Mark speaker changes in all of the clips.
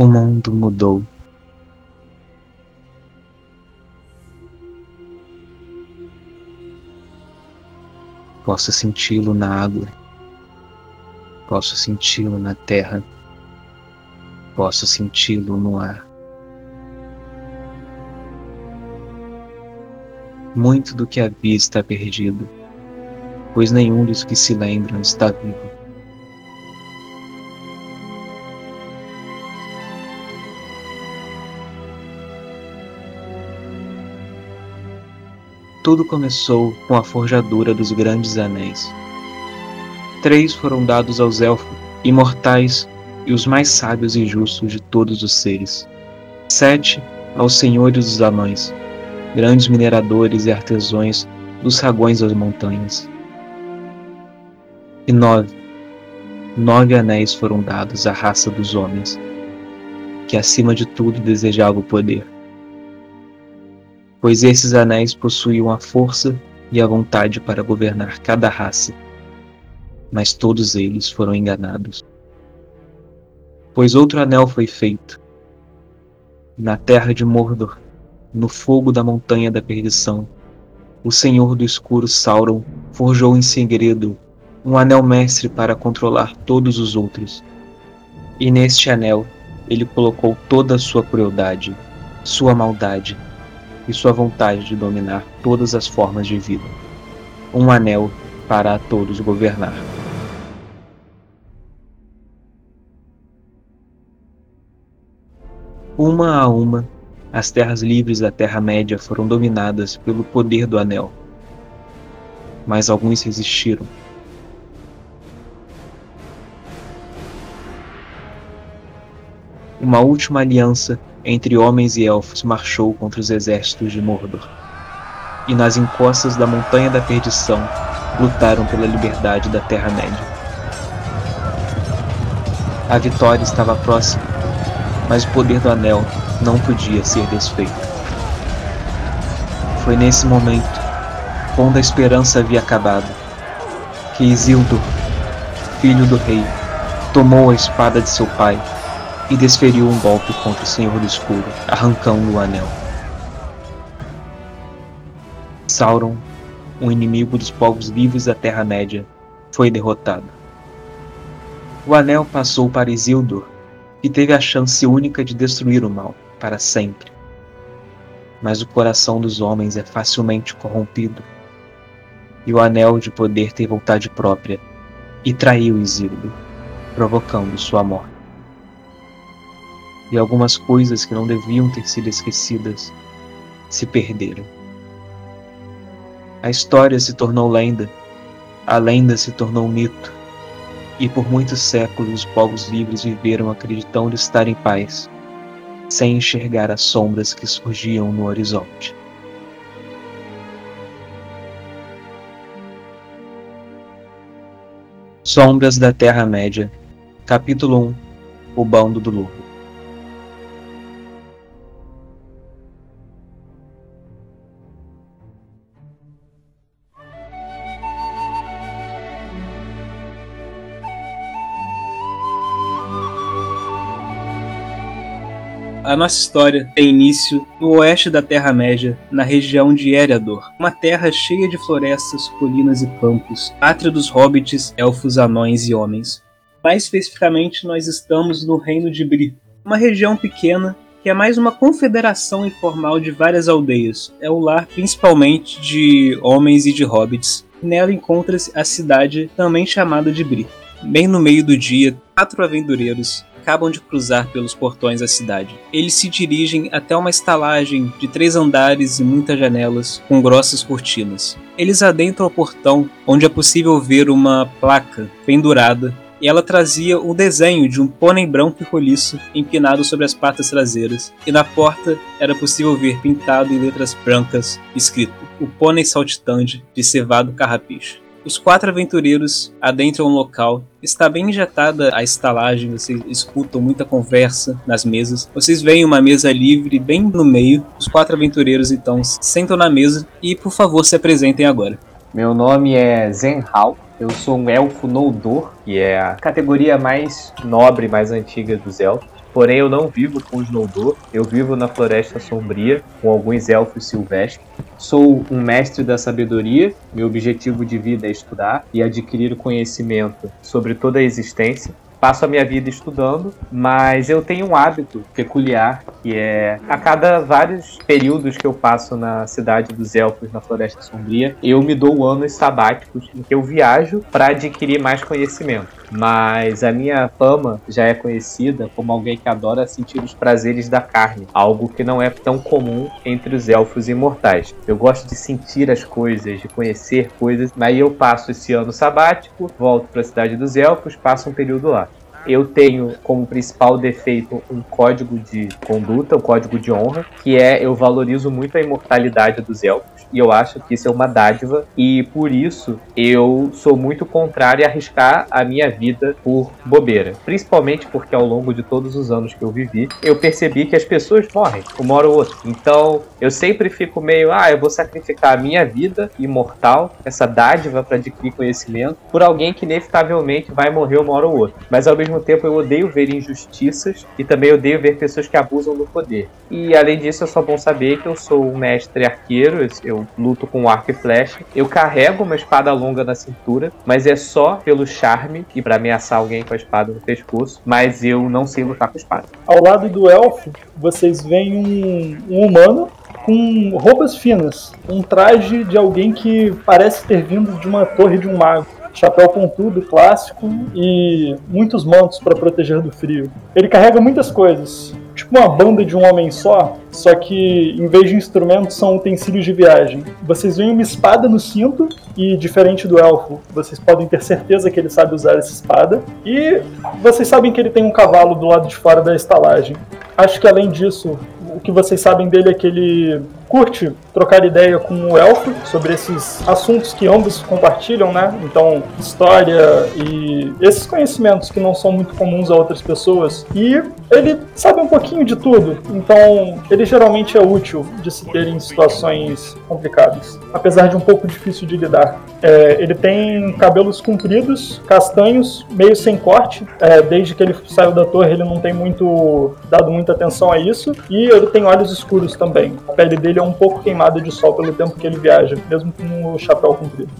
Speaker 1: O mundo mudou. Posso senti-lo na água. Posso senti-lo na terra. Posso senti-lo no ar. Muito do que havia está perdido, pois nenhum dos que se lembram está vivo. Tudo começou com a forjadura dos grandes anéis. Três foram dados aos elfos, imortais e os mais sábios e justos de todos os seres. Sete aos senhores dos anões, grandes mineradores e artesãos dos ragões das montanhas. E nove, nove anéis foram dados à raça dos homens, que acima de tudo desejava o poder. Pois esses anéis possuíam a força e a vontade para governar cada raça, mas todos eles foram enganados. Pois outro anel foi feito, na terra de Mordor, no fogo da montanha da perdição, o Senhor do Escuro Sauron forjou em segredo um anel mestre para controlar todos os outros. E neste anel ele colocou toda a sua crueldade, sua maldade e sua vontade de dominar todas as formas de vida. Um anel para a todos governar. Uma a uma, as terras livres da Terra-média foram dominadas pelo poder do Anel. Mas alguns resistiram. Uma última aliança entre homens e elfos marchou contra os exércitos de Mordor. E nas encostas da Montanha da Perdição lutaram pela liberdade da Terra-média. A vitória estava próxima, mas o poder do Anel não podia ser desfeito. Foi nesse momento, quando a esperança havia acabado, que Isildur, filho do rei, tomou a espada de seu pai e desferiu um golpe contra o Senhor do Escuro, arrancando o anel. Sauron, um inimigo dos povos vivos da Terra-média, foi derrotado. O anel passou para Isildur, que teve a chance única de destruir o mal para sempre. Mas o coração dos homens é facilmente corrompido, e o anel de poder tem vontade própria, e traiu Isildur, provocando sua morte. E algumas coisas que não deviam ter sido esquecidas se perderam. A história se tornou lenda, a lenda se tornou mito, e por muitos séculos os povos livres viveram acreditando estar em paz sem enxergar as sombras que surgiam no horizonte. Sombras da Terra-média, Capítulo 1 O Bando do Lobo A nossa história tem início no oeste da Terra-média, na região de Eriador, uma terra cheia de florestas, colinas e campos, pátria dos hobbits, elfos, anões e homens. Mais especificamente, nós estamos no Reino de Bri, uma região pequena que é mais uma confederação informal de várias aldeias. É o lar principalmente de homens e de hobbits. Nela encontra-se a cidade também chamada de Bri. Bem no meio do dia, quatro aventureiros acabam de cruzar pelos portões da cidade. Eles se dirigem até uma estalagem de três andares e muitas janelas com grossas cortinas. Eles adentram o portão, onde é possível ver uma placa pendurada e ela trazia o desenho de um pônei branco e roliço empinado sobre as patas traseiras, e na porta era possível ver pintado em letras brancas escrito O Pônei Saltitante de Cevado Carrapicho. Os quatro aventureiros adentram o local. Está bem injetada a estalagem, vocês escutam muita conversa nas mesas. Vocês veem uma mesa livre bem no meio. Os quatro aventureiros então sentam na mesa e, por favor, se apresentem agora.
Speaker 2: Meu nome é Zenhal. Eu sou um elfo Noldor, que é a categoria mais nobre, mais antiga dos elfos. Porém eu não vivo com os Noldor, eu vivo na Floresta Sombria com alguns elfos silvestres. Sou um mestre da sabedoria, meu objetivo de vida é estudar e adquirir conhecimento sobre toda a existência passo a minha vida estudando, mas eu tenho um hábito peculiar que é a cada vários períodos que eu passo na cidade dos elfos, na Floresta Sombria, eu me dou anos sabáticos em que eu viajo para adquirir mais conhecimento mas a minha fama já é conhecida como alguém que adora sentir os prazeres da carne, algo que não é tão comum entre os elfos imortais. Eu gosto de sentir as coisas, de conhecer coisas, mas eu passo esse ano sabático, volto para a cidade dos elfos, passo um período lá eu tenho como principal defeito um código de conduta, um código de honra, que é eu valorizo muito a imortalidade dos elfos e eu acho que isso é uma dádiva e por isso eu sou muito contrário a arriscar a minha vida por bobeira. Principalmente porque ao longo de todos os anos que eu vivi, eu percebi que as pessoas morrem, uma hora ou outra. Então eu sempre fico meio, ah, eu vou sacrificar a minha vida imortal, essa dádiva para adquirir conhecimento, por alguém que inevitavelmente vai morrer uma hora ou outra. Mas ao mesmo tempo eu odeio ver injustiças e também odeio ver pessoas que abusam do poder. E além disso, é só bom saber que eu sou um mestre arqueiro, eu luto com arco e flecha. Eu carrego uma espada longa na cintura, mas é só pelo charme e para ameaçar alguém com a espada no pescoço. Mas eu não sei lutar com espada.
Speaker 3: Ao lado do elfo, vocês veem um, um humano com roupas finas, um traje de alguém que parece ter vindo de uma torre de um mago chapéu pontudo clássico e muitos mantos para proteger do frio. Ele carrega muitas coisas, tipo uma banda de um homem só, só que em vez de instrumentos são utensílios de viagem. Vocês veem uma espada no cinto e diferente do elfo, vocês podem ter certeza que ele sabe usar essa espada e vocês sabem que ele tem um cavalo do lado de fora da estalagem. Acho que além disso, o que vocês sabem dele é que ele curte trocar ideia com o elfo sobre esses assuntos que ambos compartilham, né? Então, história e esses conhecimentos que não são muito comuns a outras pessoas. E ele sabe um pouquinho de tudo, então ele geralmente é útil de se ter em situações complicadas, apesar de um pouco difícil de lidar. É, ele tem cabelos compridos, castanhos, meio sem corte. É, desde que ele saiu da torre, ele não tem muito dado muita atenção a isso. E ele tem olhos escuros também. A pele dele é um pouco queimada de sol pelo tempo que ele viaja, mesmo com o chapéu comprido.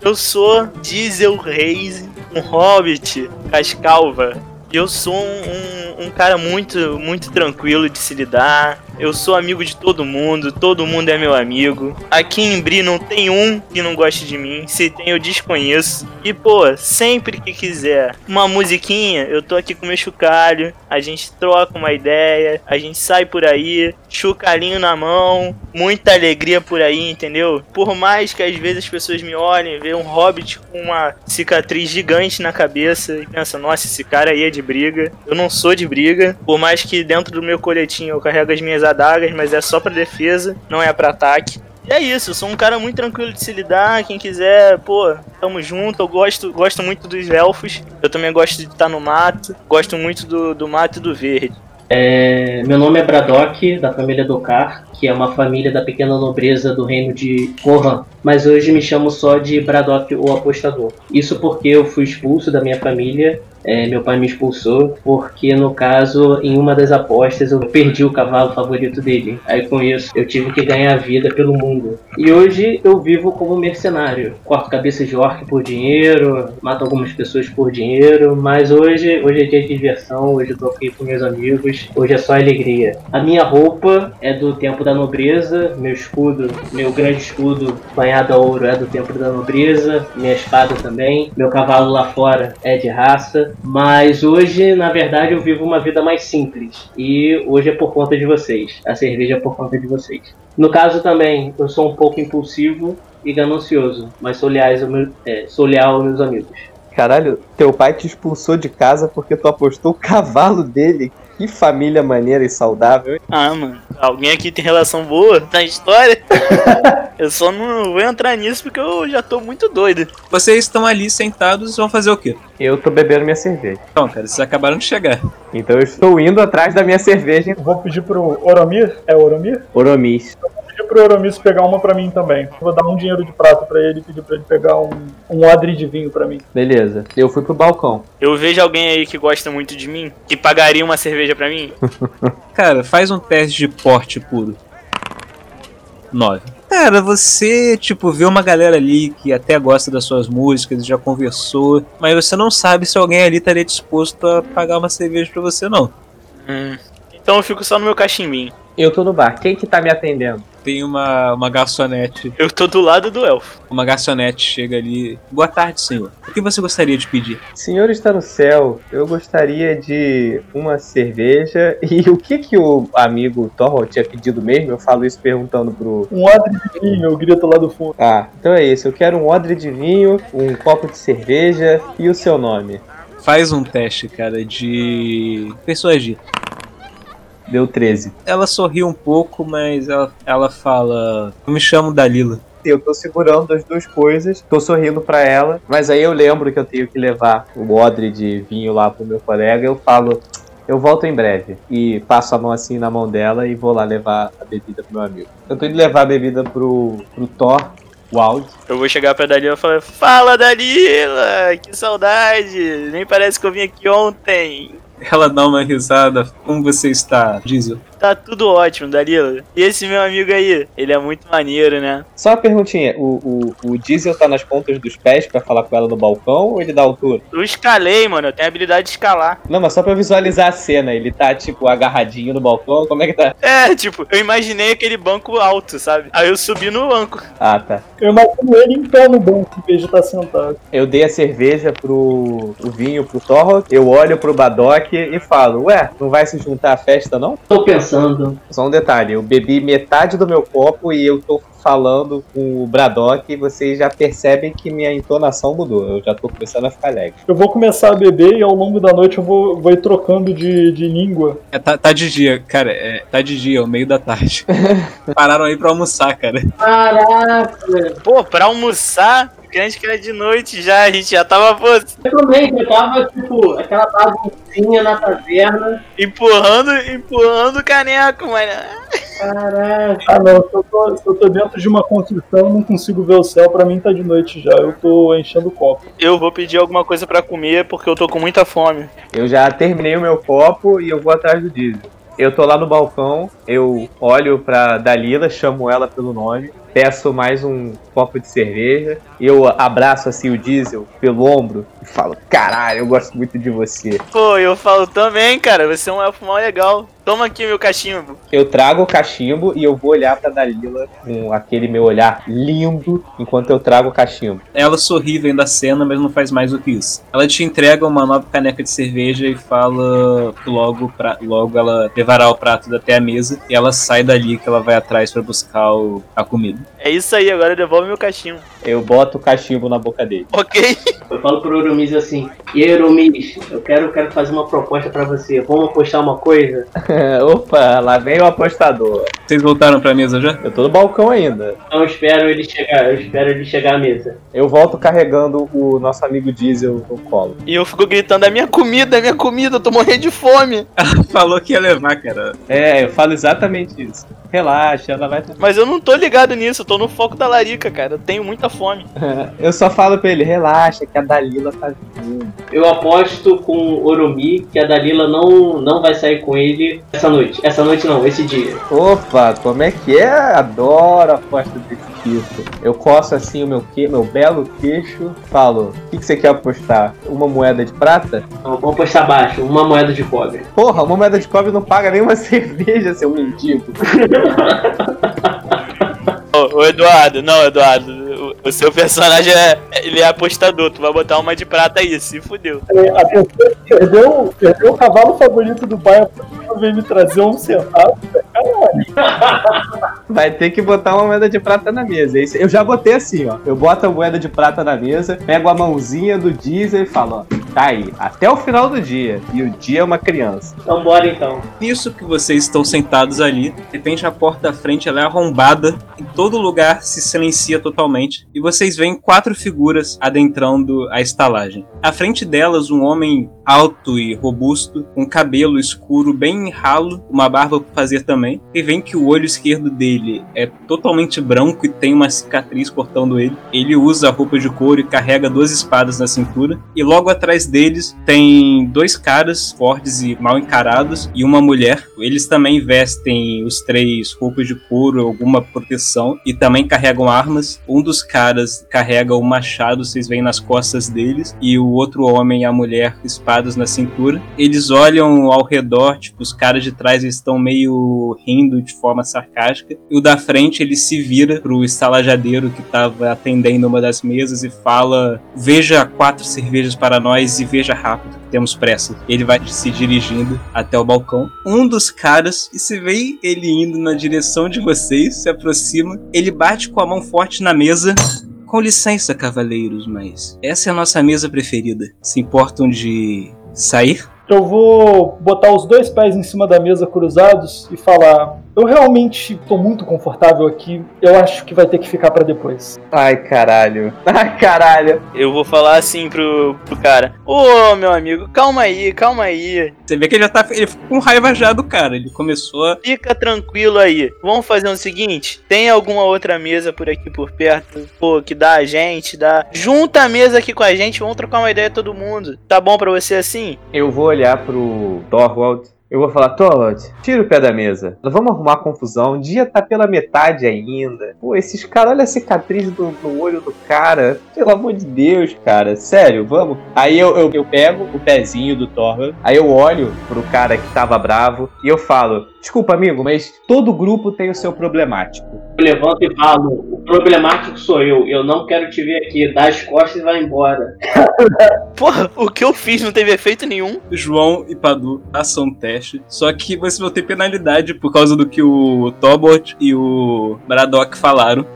Speaker 4: Eu sou Diesel Reis, um hobbit, cascalva. Eu sou um, um, um cara muito, muito tranquilo de se lidar eu sou amigo de todo mundo, todo mundo é meu amigo. Aqui em Bri não tem um que não goste de mim. Se tem, eu desconheço. E, pô, sempre que quiser uma musiquinha, eu tô aqui com meu chocalho. A gente troca uma ideia, a gente sai por aí, chocalhinho na mão, muita alegria por aí, entendeu? Por mais que às vezes as pessoas me olhem, veem um hobbit com uma cicatriz gigante na cabeça e pensam, nossa, esse cara aí é de briga. Eu não sou de briga. Por mais que dentro do meu coletinho eu carrego as minhas minhas adagas, mas é só para defesa, não é para ataque. E é isso, eu sou um cara muito tranquilo de se lidar. Quem quiser, pô, tamo junto. Eu gosto, gosto muito dos elfos. Eu também gosto de estar no mato. Gosto muito do, do mato e do verde.
Speaker 5: É, meu nome é Braddock, da família Dokar, que é uma família da pequena nobreza do reino de Kohan. Mas hoje me chamo só de Braddock, o apostador. Isso porque eu fui expulso da minha família é, meu pai me expulsou porque, no caso, em uma das apostas eu perdi o cavalo favorito dele. Aí com isso eu tive que ganhar vida pelo mundo. E hoje eu vivo como mercenário. Corto cabeças de orc por dinheiro, mato algumas pessoas por dinheiro, mas hoje, hoje é dia de diversão, hoje eu tô aqui com meus amigos, hoje é só alegria. A minha roupa é do tempo da nobreza, meu escudo, meu grande escudo banhado a ouro é do tempo da nobreza, minha espada também, meu cavalo lá fora é de raça, mas hoje, na verdade, eu vivo uma vida mais simples. E hoje é por conta de vocês. A cerveja é por conta de vocês. No caso também, eu sou um pouco impulsivo e ganancioso, mas sou, leais ao meu, é, sou leal aos meus amigos.
Speaker 2: Caralho, teu pai te expulsou de casa porque tu apostou o cavalo dele. Que família maneira e saudável.
Speaker 4: Ah, mano. Alguém aqui tem relação boa na história? eu só não vou entrar nisso porque eu já tô muito doido.
Speaker 6: Vocês estão ali sentados vão fazer o quê?
Speaker 2: Eu tô bebendo minha cerveja.
Speaker 6: Então, cara, vocês acabaram de chegar.
Speaker 2: Então eu estou indo atrás da minha cerveja.
Speaker 3: Vou pedir pro Oromir. É Oromir?
Speaker 2: Oromis.
Speaker 3: Pedir pro Euromis pegar uma pra mim também. Vou dar um dinheiro de prata pra ele e pedir pra ele pegar um, um odre de vinho pra mim.
Speaker 2: Beleza. Eu fui pro balcão.
Speaker 4: Eu vejo alguém aí que gosta muito de mim, que pagaria uma cerveja pra mim.
Speaker 6: Cara, faz um teste de porte puro. 9. Cara, você, tipo, vê uma galera ali que até gosta das suas músicas, já conversou, mas você não sabe se alguém ali estaria disposto a pagar uma cerveja pra você, não.
Speaker 4: Hum. Então eu fico só no meu cachimbinho.
Speaker 2: Eu tô no bar. Quem que tá me atendendo?
Speaker 6: Tem uma, uma garçonete.
Speaker 4: Eu tô do lado do elfo.
Speaker 6: Uma garçonete chega ali. Boa tarde, senhor. O que você gostaria de pedir?
Speaker 2: Senhor está no céu. Eu gostaria de uma cerveja. E o que que o amigo Thor tinha pedido mesmo? Eu falo isso perguntando pro.
Speaker 3: Um odre de vinho, eu grito lá do fundo.
Speaker 2: Ah, então é isso. Eu quero um odre de vinho, um copo de cerveja e o seu nome.
Speaker 6: Faz um teste, cara, de persuadir.
Speaker 2: Deu 13.
Speaker 6: Ela sorri um pouco, mas ela, ela fala: Eu me chamo Dalila.
Speaker 2: Eu tô segurando as duas coisas, tô sorrindo pra ela, mas aí eu lembro que eu tenho que levar o odre de vinho lá pro meu colega. Eu falo, eu volto em breve. E passo a mão assim na mão dela e vou lá levar a bebida pro meu amigo. Eu tô indo levar a bebida pro, pro Thor, o Audi.
Speaker 4: Eu vou chegar pra Dalila e falar: Fala Dalila, que saudade! Nem parece que eu vim aqui ontem.
Speaker 6: Ela dá uma risada. Como você está, Diesel?
Speaker 4: Tá tudo ótimo, Dalila. E esse meu amigo aí? Ele é muito maneiro, né?
Speaker 2: Só uma perguntinha, o, o, o Diesel tá nas pontas dos pés pra falar com ela no balcão ou ele dá altura?
Speaker 4: Eu escalei, mano. Eu tenho a habilidade de escalar.
Speaker 2: Não, mas só pra visualizar a cena, ele tá tipo agarradinho no balcão, como é que tá?
Speaker 4: É, tipo, eu imaginei aquele banco alto, sabe? Aí eu subi no banco.
Speaker 2: Ah, tá.
Speaker 3: Eu imagino ele em pé no banco, em vez de estar sentado.
Speaker 2: Eu dei a cerveja pro o vinho pro Thor, eu olho pro Badok e falo, ué, não vai se juntar à festa não?
Speaker 5: Tô pensando.
Speaker 2: Só um detalhe, eu bebi metade do meu copo e eu tô falando com o Braddock vocês já percebem que minha entonação mudou. Eu já tô começando a ficar alegre.
Speaker 3: Eu vou começar a beber e ao longo da noite eu vou, vou ir trocando de, de língua.
Speaker 6: É, tá, tá de dia, cara. É, tá de dia, é o meio da tarde. Pararam aí pra almoçar, cara.
Speaker 5: Caraca!
Speaker 4: Pô, pra almoçar, crente que era de noite já, a gente já tava pô,
Speaker 5: Eu também, eu tava, tipo, aquela baguncinha na taverna.
Speaker 4: empurrando, empurrando o caneco, mano.
Speaker 5: Caraca.
Speaker 3: Ah não, se eu, tô, se eu tô dentro de uma construção não consigo ver o céu, pra mim tá de noite já. Eu tô enchendo o copo.
Speaker 4: Eu vou pedir alguma coisa pra comer porque eu tô com muita fome.
Speaker 2: Eu já terminei o meu copo e eu vou atrás do Diesel. Eu tô lá no balcão, eu olho pra Dalila, chamo ela pelo nome, peço mais um copo de cerveja, eu abraço assim o Diesel pelo ombro e falo: Caralho, eu gosto muito de você.
Speaker 4: Pô, eu falo também, cara, você é um elfo mal legal. Toma aqui meu cachimbo.
Speaker 2: Eu trago o cachimbo e eu vou olhar pra Dalila com aquele meu olhar lindo enquanto eu trago o cachimbo.
Speaker 6: Ela sorri vendo a cena, mas não faz mais do que isso. Ela te entrega uma nova caneca de cerveja e fala que logo, pra, logo ela levará o prato até a mesa e ela sai dali que ela vai atrás pra buscar o- a comida.
Speaker 4: É isso aí, agora devolve meu cachimbo.
Speaker 2: Eu boto o cachimbo na boca dele.
Speaker 4: Ok?
Speaker 5: Eu falo pro Euromis assim, e aí, Euromis, eu quero, quero fazer uma proposta pra você. Vamos apostar uma coisa?
Speaker 2: Opa, lá vem o apostador.
Speaker 6: Vocês voltaram pra mesa já?
Speaker 2: Eu tô no balcão ainda.
Speaker 5: Então eu espero ele chegar, eu espero ele chegar à mesa.
Speaker 2: Eu volto carregando o nosso amigo Diesel no colo.
Speaker 4: E eu fico gritando: é minha comida, é minha comida, eu tô morrendo de fome.
Speaker 6: Ela falou que ia levar, cara.
Speaker 2: É, eu falo exatamente isso. Relaxa, ela vai.
Speaker 4: Mas eu não tô ligado nisso, eu tô no foco da larica, cara. Eu tenho muita fome.
Speaker 2: Eu só falo pra ele, relaxa, que a Dalila tá vindo.
Speaker 5: Eu aposto com o Oromi que a Dalila não, não vai sair com ele essa noite. Essa noite não, esse dia.
Speaker 2: Opa, como é que é? Adoro a aposta desse tipo. Eu coço assim o meu, que... meu belo queixo, falo, o que, que você quer apostar? Uma moeda de prata?
Speaker 5: Então, vamos apostar baixo, uma moeda de cobre.
Speaker 2: Porra, uma moeda de cobre não paga nenhuma cerveja, seu mendigo.
Speaker 4: Ô, ô, Eduardo, não, Eduardo. O, o seu personagem é. Ele é apostador, tu vai botar uma de prata aí, se fudeu.
Speaker 3: É, A pessoa que perdeu, perdeu o cavalo favorito do pai, veio me trazer um centavo. Caralho.
Speaker 2: Vai ter que botar uma moeda de prata na mesa. Isso- Eu já botei assim, ó. Eu boto a moeda de prata na mesa, pego a mãozinha do diesel e falo, ó, tá aí, até o final do dia. E o dia é uma criança.
Speaker 5: Então bora então.
Speaker 6: Nisso que vocês estão sentados ali, de repente a porta da frente ela é arrombada e todo lugar se silencia totalmente e vocês veem quatro figuras adentrando a estalagem. À frente delas, um homem alto e robusto, com cabelo escuro bem ralo, uma barba por fazer também. E vem que o olho esquerdo dele é totalmente branco e tem uma cicatriz cortando ele. Ele usa roupa de couro e carrega duas espadas na cintura. E logo atrás deles tem dois caras fortes e mal encarados e uma mulher. Eles também vestem os três roupas de couro, alguma proteção e também carregam armas. Um dos caras carrega o machado, vocês veem nas costas deles, e o outro homem e a mulher espadas na cintura. Eles olham ao redor, tipo, os caras de trás estão meio rindo de forma sarcástica. E o da frente ele se vira pro estalajadeiro que estava atendendo uma das mesas e fala: Veja quatro cervejas para nós e veja rápido, temos pressa. Ele vai se dirigindo até o balcão. Um dos caras, e se vê ele indo na direção de vocês, se aproxima, ele bate com a mão forte na mesa. Com licença, cavaleiros, mas essa é a nossa mesa preferida. Se importam de sair?
Speaker 3: Eu vou botar os dois pés em cima da mesa cruzados e falar: Eu realmente tô muito confortável aqui. Eu acho que vai ter que ficar para depois.
Speaker 2: Ai, caralho. Ai, caralho.
Speaker 4: Eu vou falar assim pro, pro cara: Ô, meu amigo, calma aí, calma aí.
Speaker 6: Você vê que ele já tá. Ele ficou com raiva já do cara. Ele começou a.
Speaker 4: Fica tranquilo aí. Vamos fazer o seguinte: tem alguma outra mesa por aqui por perto? Pô, que dá a gente, dá. Junta a mesa aqui com a gente, vamos trocar uma ideia todo mundo. Tá bom pra você assim?
Speaker 2: Eu vou olhar pro Thorwald. Eu vou falar, Thorwald, tira o pé da mesa. Vamos arrumar confusão. O dia tá pela metade ainda. Pô, esses caras, olha a cicatriz do, no olho do cara. Pelo amor de Deus, cara. Sério, vamos. Aí eu, eu, eu pego o pezinho do Thorwald. Aí eu olho pro cara que tava bravo. E eu falo, desculpa, amigo, mas todo grupo tem o seu problemático.
Speaker 5: Eu levanto e falo: o problemático sou eu. Eu não quero te ver aqui. Dá as costas e vai embora.
Speaker 4: Porra, o que eu fiz não teve efeito nenhum.
Speaker 6: João e Padu façam um teste. Só que vocês vão ter penalidade por causa do que o Tobot e o Braddock falaram.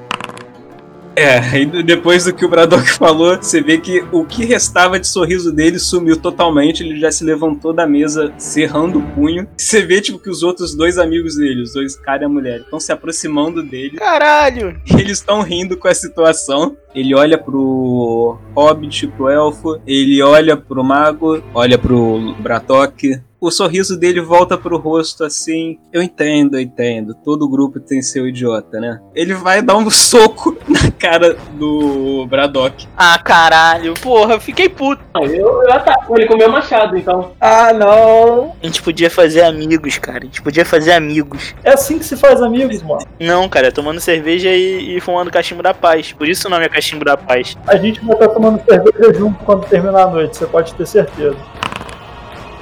Speaker 6: É, e depois do que o Braddock falou, você vê que o que restava de sorriso dele sumiu totalmente. Ele já se levantou da mesa, cerrando o punho. Você vê, tipo, que os outros dois amigos dele, os dois cara e a mulher, estão se aproximando dele.
Speaker 4: Caralho!
Speaker 6: E eles estão rindo com a situação. Ele olha pro Hobbit, pro Elfo, ele olha pro Mago, olha pro Braddock, o sorriso dele volta pro rosto assim. Eu entendo, eu entendo. Todo grupo tem seu idiota, né? Ele vai dar um soco na cara do Braddock.
Speaker 4: Ah, caralho. Porra, fiquei puto.
Speaker 5: Não, eu, eu ataco ele com o meu machado, então.
Speaker 2: Ah, não.
Speaker 4: A gente podia fazer amigos, cara. A gente podia fazer amigos.
Speaker 3: É assim que se faz amigos, mano.
Speaker 4: Não, cara, tomando cerveja e, e fumando cachimbo da paz. Por isso o nome é cachimbo da paz.
Speaker 3: A gente vai estar tomando cerveja junto quando terminar a noite, você pode ter certeza.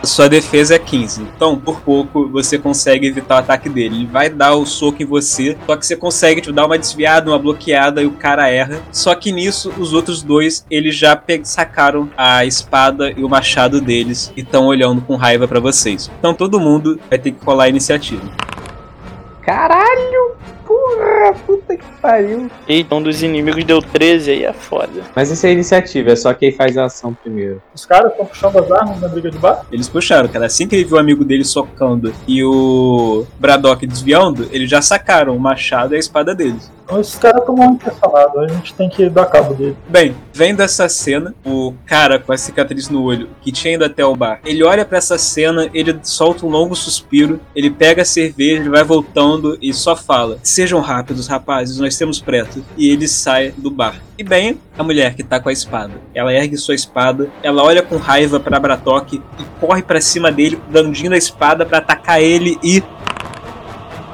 Speaker 6: Sua defesa é 15. Então, por pouco, você consegue evitar o ataque dele. Ele vai dar o soco em você, só que você consegue tipo, dar uma desviada, uma bloqueada e o cara erra. Só que nisso, os outros dois, eles já sacaram a espada e o machado deles e estão olhando com raiva para vocês. Então todo mundo vai ter que rolar a iniciativa.
Speaker 2: Caralho. Porra, puta que pariu.
Speaker 4: Eita, um dos inimigos deu 13 aí é foda.
Speaker 2: Mas isso é iniciativa, é só quem faz a ação primeiro.
Speaker 3: Os caras estão puxando as armas na briga de bar?
Speaker 6: Eles puxaram, cara. Assim que ele viu o amigo dele socando e o Braddock desviando, eles já sacaram o machado e a espada deles.
Speaker 3: Esses caras estão mal intercalados, a gente tem que dar cabo dele.
Speaker 6: Bem, vendo essa cena, o cara com a cicatriz no olho, que tinha ido até o bar, ele olha pra essa cena, ele solta um longo suspiro, ele pega a cerveja, ele vai voltando e só fala: Sejam rápidos, rapazes, nós temos pressa. E ele sai do bar. E bem, a mulher que tá com a espada. Ela ergue sua espada, ela olha com raiva pra Bratok e corre pra cima dele, dandindo a espada pra atacar ele e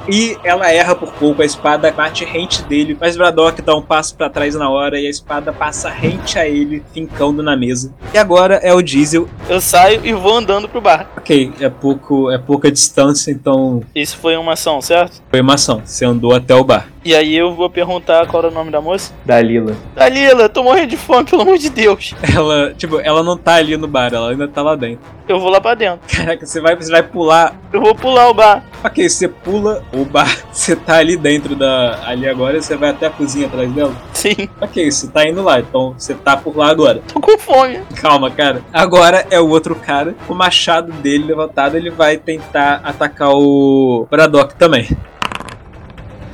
Speaker 6: e ela erra por pouco, a espada bate rente dele, mas Braddock dá um passo para trás na hora e a espada passa rente a ele, fincando na mesa. E agora é o Diesel.
Speaker 4: Eu saio e vou andando pro bar.
Speaker 6: Ok, é pouco, é pouca distância, então
Speaker 4: Isso foi uma ação, certo?
Speaker 6: foi uma ação. Você andou até o bar.
Speaker 4: E aí eu vou perguntar qual era o nome da moça.
Speaker 2: Dalila.
Speaker 4: Dalila, tô morrendo de fome, pelo amor de Deus.
Speaker 6: Ela, tipo, ela não tá ali no bar, ela ainda tá lá dentro.
Speaker 4: Eu vou lá pra dentro.
Speaker 6: Caraca, você vai, você vai pular.
Speaker 4: Eu vou pular o bar.
Speaker 6: Ok, você pula o bar, você tá ali dentro da. ali agora e você vai até a cozinha atrás dela.
Speaker 4: Sim,
Speaker 6: Ok, você tá indo lá, então você tá por lá agora.
Speaker 4: tô com fome.
Speaker 6: Calma, cara. Agora é o outro cara. O machado dele levantado, ele vai tentar atacar o Braddock também.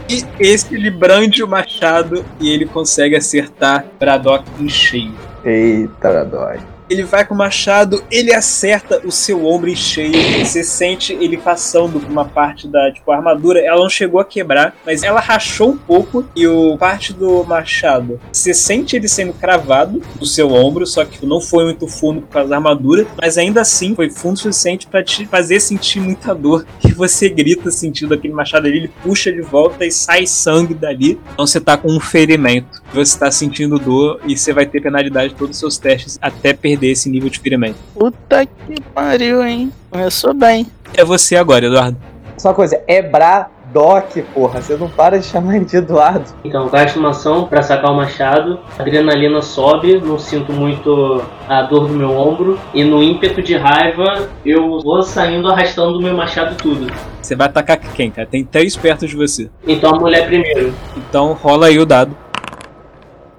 Speaker 6: E esse ele brande o machado e ele consegue acertar Braddock em cheio.
Speaker 2: Eita, Braddock.
Speaker 6: Ele vai com o machado, ele acerta o seu ombro em cheio. Você sente ele passando por uma parte da tipo, armadura. Ela não chegou a quebrar, mas ela rachou um pouco. E o parte do machado, você sente ele sendo cravado no seu ombro, só que não foi muito fundo por causa da armadura. Mas ainda assim foi fundo suficiente para te fazer sentir muita dor. E você grita sentindo aquele machado ali, ele puxa de volta e sai sangue dali. Então você tá com um ferimento. Você tá sentindo dor e você vai ter penalidade de todos os seus testes até perder esse nível de ferimento.
Speaker 7: Puta que pariu, hein? Começou bem.
Speaker 6: É você agora, Eduardo.
Speaker 2: Só uma coisa, é Braddock, porra. Você não para de chamar ele de Eduardo.
Speaker 5: Então, eu gasto uma ação pra sacar o machado, a adrenalina sobe, não sinto muito a dor do meu ombro, e no ímpeto de raiva eu vou saindo arrastando o meu machado tudo.
Speaker 6: Você vai atacar quem, cara? Tem três perto de você.
Speaker 5: Então a mulher primeiro.
Speaker 6: Então rola aí o dado.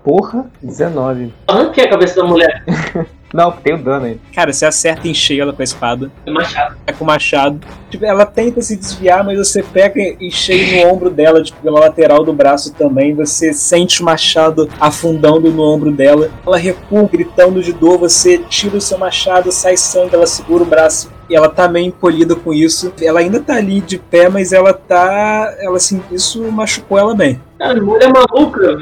Speaker 2: Porra, 19.
Speaker 5: Arranquei a cabeça da mulher.
Speaker 2: Não, tem o dano aí.
Speaker 6: Cara, você acerta em cheio ela com a espada.
Speaker 5: O machado.
Speaker 6: Tá com o machado. Tipo, ela tenta se desviar, mas você pega em cheio no ombro dela, tipo, pela lateral do braço também. Você sente o machado afundando no ombro dela. Ela recua, gritando de dor. Você tira o seu machado, sai sangue, ela segura o braço. E ela tá meio encolhida com isso. Ela ainda tá ali de pé, mas ela tá. Ela assim, isso machucou ela bem.
Speaker 5: Cara, mulher maluca.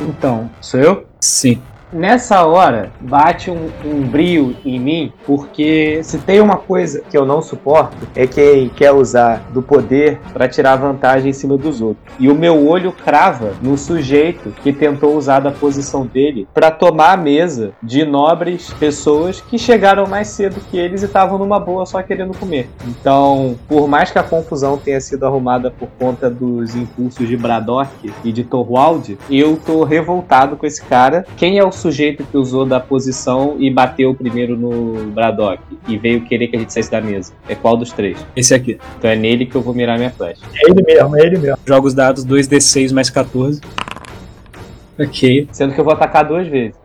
Speaker 2: Então, sou eu?
Speaker 6: Sim.
Speaker 2: Nessa hora, bate um, um brio em mim, porque se tem uma coisa que eu não suporto, é quem quer usar do poder pra tirar vantagem em cima dos outros. E o meu olho crava no sujeito que tentou usar da posição dele pra tomar a mesa de nobres pessoas que chegaram mais cedo que eles e estavam numa boa só querendo comer. Então, por mais que a confusão tenha sido arrumada por conta dos impulsos de Braddock e de Torwald, eu tô revoltado com esse cara. Quem é o sujeito que usou da posição e bateu primeiro no Braddock e veio querer que a gente saísse da mesa? É qual dos três?
Speaker 6: Esse aqui.
Speaker 2: Então é nele que eu vou mirar minha flecha.
Speaker 3: É ele mesmo, é ele mesmo.
Speaker 6: Joga os dados 2d6 mais 14. Ok.
Speaker 2: Sendo que eu vou atacar duas vezes.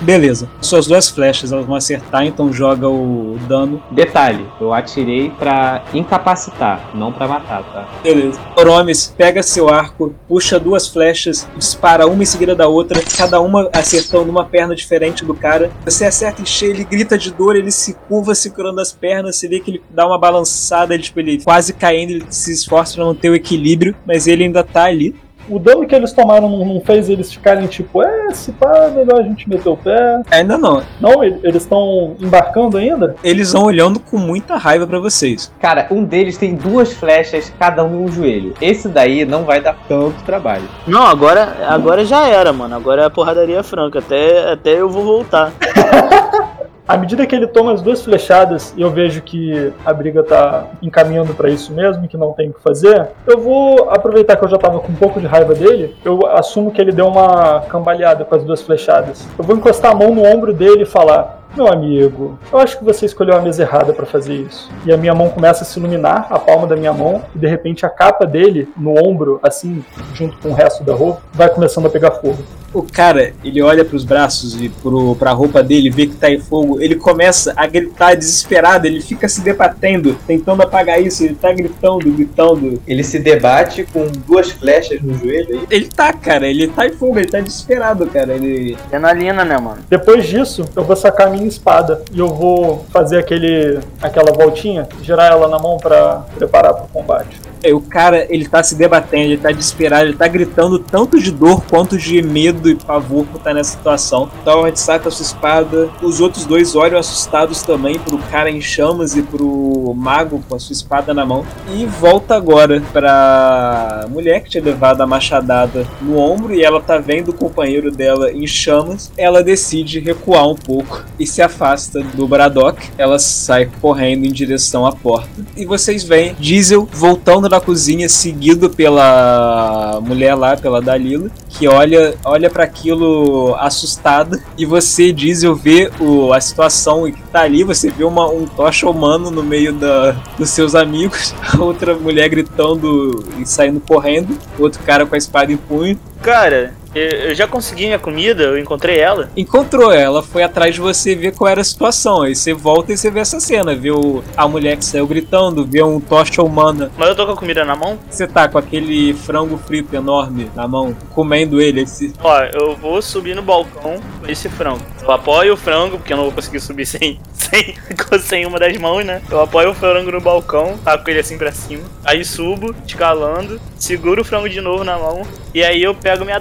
Speaker 6: Beleza. Suas duas flechas elas vão acertar, então joga o dano.
Speaker 2: Detalhe, eu atirei pra incapacitar, não pra matar, tá?
Speaker 6: Beleza. Oromes pega seu arco, puxa duas flechas, dispara uma em seguida da outra, cada uma acertando uma perna diferente do cara. Você acerta em cheio, ele grita de dor, ele se curva segurando as pernas, você vê que ele dá uma balançada, ele, tipo, ele quase caindo, ele se esforça pra manter o equilíbrio, mas ele ainda tá ali.
Speaker 3: O dano que eles tomaram não, não fez eles ficarem tipo, é, se pá, melhor a gente meter o pé.
Speaker 6: Ainda não.
Speaker 3: Não, ele- eles estão embarcando ainda?
Speaker 6: Eles vão olhando com muita raiva pra vocês.
Speaker 2: Cara, um deles tem duas flechas, cada um em um joelho. Esse daí não vai dar tanto trabalho.
Speaker 7: Não, agora, agora já era, mano. Agora é a porradaria franca. Até, até eu vou voltar.
Speaker 3: À medida que ele toma as duas flechadas e eu vejo que a briga tá encaminhando pra isso mesmo, que não tem o que fazer, eu vou aproveitar que eu já tava com um pouco de raiva dele, eu assumo que ele deu uma cambaleada com as duas flechadas. Eu vou encostar a mão no ombro dele e falar: meu amigo, eu acho que você escolheu a mesa errada pra fazer isso. E a minha mão começa a se iluminar, a palma da minha mão, e de repente a capa dele no ombro, assim, junto com o resto da roupa, vai começando a pegar fogo.
Speaker 6: O cara, ele olha pros braços e pro, pra roupa dele, vê que tá em fogo, ele começa a gritar desesperado, ele fica se debatendo, tentando apagar isso, ele tá gritando, gritando.
Speaker 2: Ele se debate com duas flechas no joelho aí.
Speaker 6: Ele tá, cara, ele tá em fogo, ele tá desesperado, cara. Ele.
Speaker 7: Adrenalina, né, mano?
Speaker 3: Depois disso, eu vou sacar minha espada e eu vou fazer aquele, aquela voltinha, girar ela na mão pra preparar pro combate.
Speaker 6: É, o cara, ele tá se debatendo, ele tá desesperado, ele tá gritando tanto de dor quanto de medo e pavor por estar nessa situação. Então gente saca a sua espada. Os outros dois olham assustados também pro cara em chamas e pro mago com a sua espada na mão. E volta agora pra mulher que tinha levado a machadada no ombro e ela tá vendo o companheiro dela em chamas. Ela decide recuar um pouco e se afasta do Braddock. Ela sai correndo em direção à porta. E vocês veem Diesel voltando da cozinha, seguido pela mulher lá, pela Dalila, que olha, olha para aquilo assustada. E você, Diesel, vê o, a situação e que tá ali. Você vê uma, um tocha humano no meio da, dos seus amigos, outra mulher gritando e saindo correndo, outro cara com a espada em punho.
Speaker 7: Cara,
Speaker 4: Eu, já consegui minha comida, eu encontrei ela.
Speaker 6: Encontrou ela, foi atrás de você ver qual era a situação. Aí você volta e você vê essa cena, vê o- a mulher que saiu gritando, vê um tocha humana.
Speaker 4: Mas eu tô com a comida na mão.
Speaker 6: Você tá com aquele frango frito enorme na mão, comendo ele. Esse...
Speaker 4: Ó, eu vou subir no balcão com esse frango. Eu apoio o frango, porque eu não vou conseguir subir sem, sem, sem uma das mãos, né? Eu apoio o frango no balcão, taco ele assim pra cima. Aí subo, escalando, seguro o frango de novo na mão. E aí eu pego minha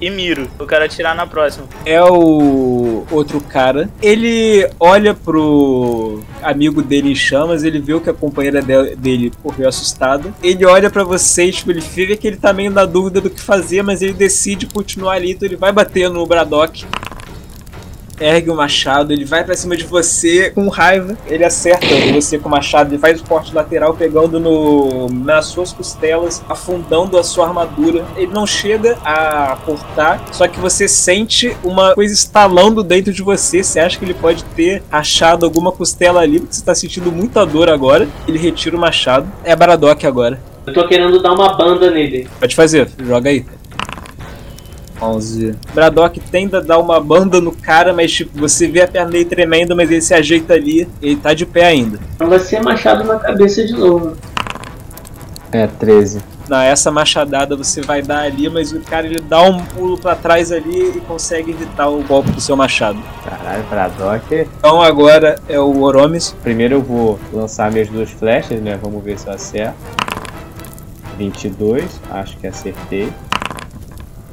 Speaker 4: e miro. Eu quero atirar na próxima.
Speaker 6: É o outro cara. Ele olha pro amigo dele em chamas, ele vê que a companheira de- dele correu assustada. Ele olha pra vocês, tipo, ele vê que ele tá meio na dúvida do que fazer, mas ele decide continuar ali, então ele vai bater no Braddock. Ergue o machado, ele vai pra cima de você com raiva. Ele acerta você com o machado, ele faz o corte lateral pegando no, nas suas costelas, afundando a sua armadura. Ele não chega a cortar, só que você sente uma coisa estalando dentro de você. Você acha que ele pode ter achado alguma costela ali, porque você tá sentindo muita dor agora. Ele retira o machado. É Baradoc agora.
Speaker 5: Eu tô querendo dar uma banda nele.
Speaker 6: Pode fazer, joga aí. 11. Braddock tenta dar uma banda no cara, mas tipo, você vê a perna dele tremendo, mas ele se ajeita ali, ele tá de pé ainda.
Speaker 5: Então vai ser machado na cabeça de novo.
Speaker 2: É, 13.
Speaker 6: Na essa machadada você vai dar ali, mas o cara ele dá um pulo pra trás ali e consegue evitar o golpe do seu machado.
Speaker 2: Caralho, Braddock.
Speaker 6: Então agora é o Oromis.
Speaker 2: Primeiro eu vou lançar minhas duas flechas, né? Vamos ver se eu acerto. 22, acho que acertei.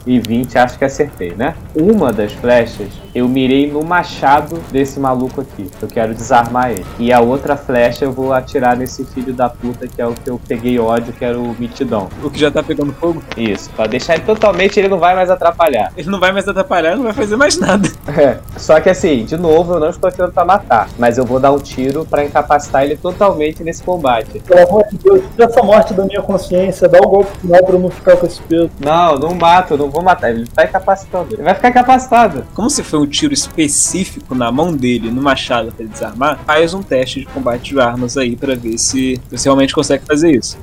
Speaker 2: E 20, acho que acertei, né? Uma das flechas eu mirei no machado desse maluco aqui. Eu quero desarmar ele. E a outra flecha eu vou atirar nesse filho da puta que é o que eu peguei ódio, que era o Mitidão.
Speaker 6: O que já tá pegando fogo,
Speaker 2: Isso, pra deixar ele totalmente, ele não vai mais atrapalhar.
Speaker 6: ele não vai mais atrapalhar, não vai fazer mais nada.
Speaker 2: É, só que assim, de novo, eu não estou atirando pra matar, mas eu vou dar um tiro pra incapacitar ele totalmente nesse combate.
Speaker 3: Pelo amor de Deus, tira essa morte da minha consciência, dá o golpe final pra eu não ficar com esse peso.
Speaker 2: Não, não mato, eu não vou matar, ele tá incapacitando. Ele vai ficar incapacitado.
Speaker 6: Como se foi um tiro específico na mão dele, no machado pra ele desarmar, faz um teste de combate de armas aí pra ver se você realmente consegue fazer isso.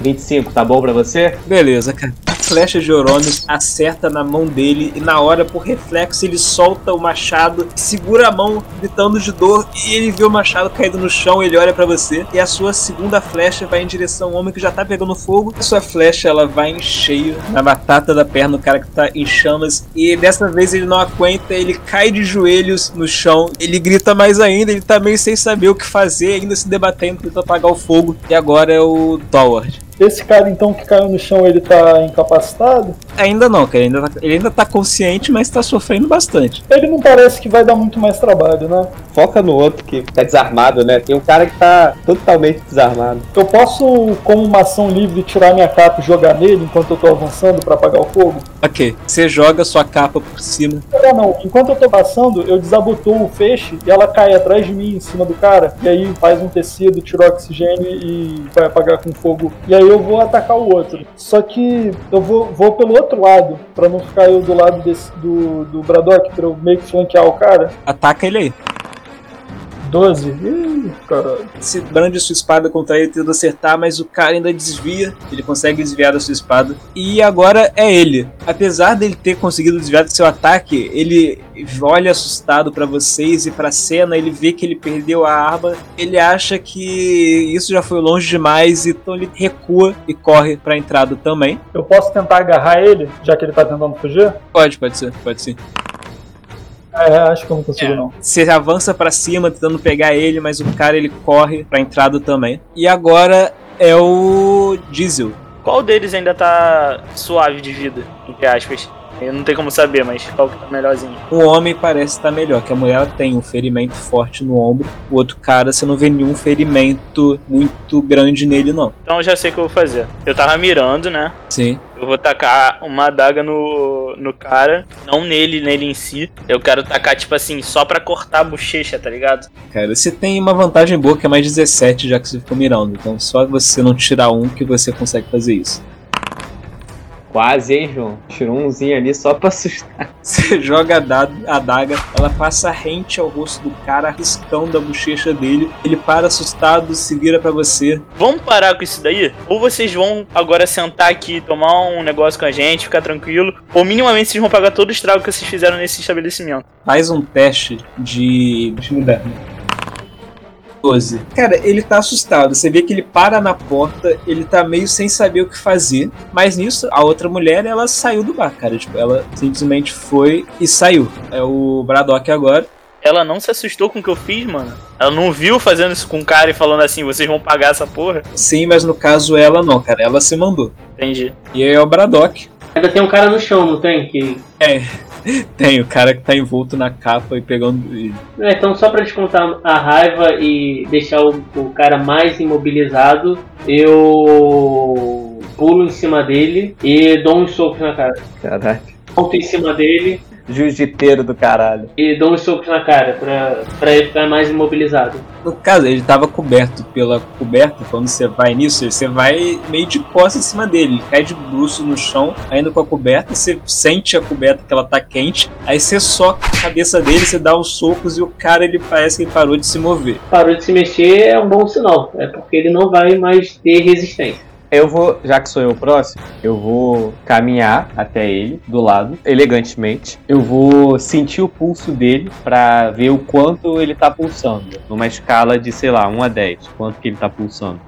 Speaker 2: 25, tá bom pra você?
Speaker 6: Beleza, cara. Flecha de Oromis acerta na mão dele e na hora, por reflexo, ele solta o machado, segura a mão, gritando de dor, e ele vê o machado caído no chão, ele olha pra você, e a sua segunda flecha vai em direção ao homem que já tá pegando fogo. A sua flecha, ela vai em cheio na batata da perna do cara que tá em chamas, e dessa vez ele não aguenta, ele cai de joelhos no chão, ele grita mais ainda, ele tá meio sem saber o que fazer, ainda se debatendo, tentando apagar o fogo, e agora é o Toward.
Speaker 3: Esse cara então que caiu no chão, ele tá incapacitado?
Speaker 6: Ainda não, cara. Ele ainda, tá, ele ainda tá consciente, mas tá sofrendo bastante.
Speaker 3: Ele não parece que vai dar muito mais trabalho, né?
Speaker 2: Foca no outro que tá desarmado, né? Tem um cara que tá totalmente desarmado.
Speaker 3: Eu posso, como uma ação livre, tirar minha capa e jogar nele enquanto eu tô avançando pra apagar o fogo?
Speaker 6: Ok. Você joga sua capa por cima.
Speaker 3: Não, não. Enquanto eu tô passando, eu desabotou o feixe e ela cai atrás de mim, em cima do cara. E aí faz um tecido, tira o oxigênio e vai apagar com fogo. E aí eu vou atacar o outro. Só que eu vou, vou pelo outro lado, pra não ficar eu do lado desse, do, do Braddock, pra eu meio que flanquear o cara.
Speaker 6: Ataca ele aí.
Speaker 3: 12. Ih, caralho.
Speaker 6: Você brande sua espada contra ele, tentando acertar, mas o cara ainda desvia. Ele consegue desviar da sua espada. E agora é ele. Apesar dele ter conseguido desviar do seu ataque, ele olha assustado pra vocês e pra cena. Ele vê que ele perdeu a arma. Ele acha que isso já foi longe demais, então ele recua e corre pra entrada também.
Speaker 3: Eu posso tentar agarrar ele, já que ele tá tentando fugir?
Speaker 6: Pode, pode ser, pode sim.
Speaker 3: É, acho que eu não consigo não.
Speaker 6: Você avança pra cima tentando pegar ele, mas o cara ele corre pra entrada também. E agora é o Diesel.
Speaker 4: Qual deles ainda tá suave de vida, entre aspas? Eu não tenho como saber, mas qual que tá melhorzinho?
Speaker 6: O homem parece estar melhor, que a mulher tem um ferimento forte no ombro. O outro cara, você não vê nenhum ferimento muito grande nele, não.
Speaker 4: Então eu já sei o que eu vou fazer. Eu tava mirando, né?
Speaker 6: Sim.
Speaker 4: Eu vou tacar uma adaga no, no cara, não nele, nele em si. Eu quero tacar, tipo assim, só pra cortar a bochecha, tá ligado?
Speaker 6: Cara, você tem uma vantagem boa que é mais 17 já que você ficou mirando. Então só você não tirar um que você consegue fazer isso.
Speaker 2: Quase, hein, João? Tirou umzinho ali só pra assustar.
Speaker 6: Você joga a da- a adaga, ela passa rente ao rosto do cara, riscando a bochecha dele. Ele para assustado, se vira pra você.
Speaker 4: Vamos parar com isso daí? Ou vocês vão agora sentar aqui, tomar um negócio com a gente, ficar tranquilo, ou minimamente vocês vão pagar todo o estrago que vocês fizeram nesse estabelecimento.
Speaker 6: Faz um teste de. Deixa eu mudar. 12. Cara, ele tá assustado. Você vê que ele para na porta, ele tá meio sem saber o que fazer. Mas nisso, a outra mulher, ela saiu do bar, cara. Tipo, ela simplesmente foi e saiu. É o Braddock agora.
Speaker 4: Ela não se assustou com o que eu fiz, mano. Ela não viu fazendo isso com o cara e falando assim, vocês vão pagar essa porra.
Speaker 6: Sim, mas no caso ela não, cara. Ela se mandou.
Speaker 4: Entendi.
Speaker 6: E aí é o Braddock.
Speaker 5: Ainda tem um cara no chão, não tem? Que...
Speaker 6: Tem o cara que tá envolto na capa e pegando.
Speaker 5: É, então, só pra descontar a raiva e deixar o, o cara mais imobilizado, eu pulo em cima dele e dou uns socos na cara.
Speaker 2: Caralho.
Speaker 5: Ponto em cima dele
Speaker 2: Jiu-jiteiro do caralho.
Speaker 5: e dou uns socos na cara pra, pra ele ficar mais imobilizado.
Speaker 6: No caso, ele tava coberto pela coberta. Quando você vai nisso, você vai meio de costas em cima dele. Ele cai de bruço no chão, ainda com a coberta. Você sente a coberta que ela tá quente. Aí você soca a cabeça dele, você dá uns socos e o cara ele parece que ele parou de se mover.
Speaker 5: Parou de se mexer é um bom sinal, é porque ele não vai mais ter resistência.
Speaker 2: Eu vou, já que sou eu o próximo, eu vou caminhar até ele, do lado, elegantemente. Eu vou sentir o pulso dele pra ver o quanto ele tá pulsando. Numa escala de, sei lá, 1 a 10. Quanto que ele tá pulsando.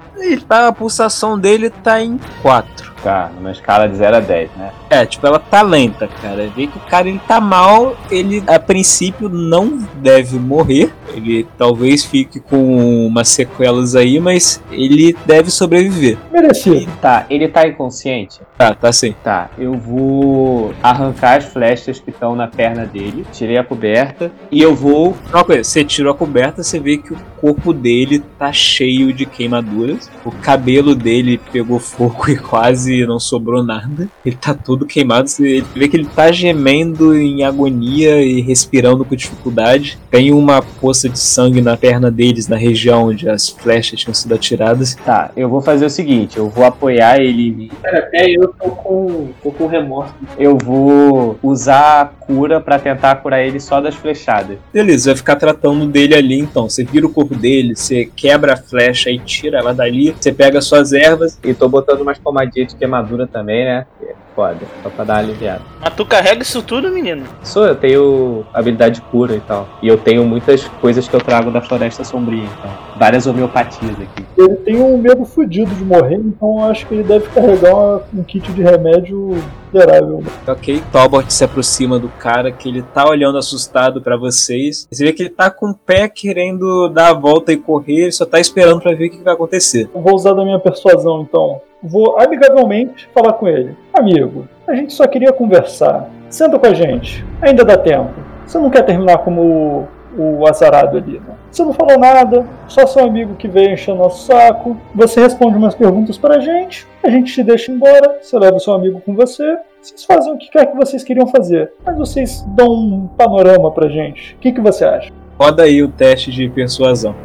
Speaker 6: Tá, a pulsação dele tá em 4.
Speaker 2: Tá, numa escala de 0 a 10, né?
Speaker 6: É, tipo, ela tá lenta, cara. Vê que o cara ele tá mal, ele a princípio não deve morrer. Ele talvez fique com umas sequelas aí, mas ele deve sobreviver.
Speaker 3: Merecido.
Speaker 2: Tá, ele tá inconsciente?
Speaker 6: Tá, tá sim.
Speaker 2: Tá, eu vou arrancar as flechas que estão na perna dele, tirei a coberta e eu vou.
Speaker 6: Uma coisa, você tirou a coberta, você vê que o corpo dele tá cheio de queimaduras. O cabelo dele pegou fogo e quase não sobrou nada. Ele tá todo queimado. Você vê que ele tá gemendo em agonia e respirando com dificuldade. Tem uma poça de sangue na perna deles, na região onde as flechas tinham sido atiradas.
Speaker 2: Tá, eu vou fazer o seguinte: eu vou apoiar ele em mim.
Speaker 5: Cara, até eu tô com, tô com remorso.
Speaker 2: Eu vou usar a cura pra tentar curar ele só das flechadas.
Speaker 6: Beleza, vai ficar tratando dele ali então. Você vira o corpo dele, você quebra a flecha e tira ela dali. Você pega suas ervas.
Speaker 2: E tô botando umas pomadinhas de queimadura também, né? Foda, só pra dar uma aliviada.
Speaker 4: Mas tu carrega isso tudo, menino?
Speaker 2: Sou, eu tenho habilidade de cura e tal. E eu tenho muitas coisas que eu trago da Floresta Sombria, então. Várias homeopatias aqui.
Speaker 3: Ele tem um medo fudido de morrer, então eu acho que ele deve carregar uma- um kit de remédio considerável.
Speaker 6: Ok, Talbot se aproxima do cara que ele tá olhando assustado pra vocês. Você vê que ele tá com o pé querendo dar a volta e correr, ele só tá esperando pra ver o que que vai acontecer.
Speaker 3: Eu Vou usar da minha persuasão, então. Vou amigavelmente falar com ele. Amigo, a gente só queria conversar. Senta com a gente. Ainda dá tempo. Você não quer terminar como o, o azarado ali, né? Você não falou nada, só seu amigo que veio encher nosso saco. Você responde umas perguntas pra gente, a gente te deixa embora, você leva o seu amigo com você. Vocês fazem o que quer que vocês queriam fazer, mas vocês dão um panorama pra gente. O que, que você acha?
Speaker 6: Roda aí o teste de persuasão.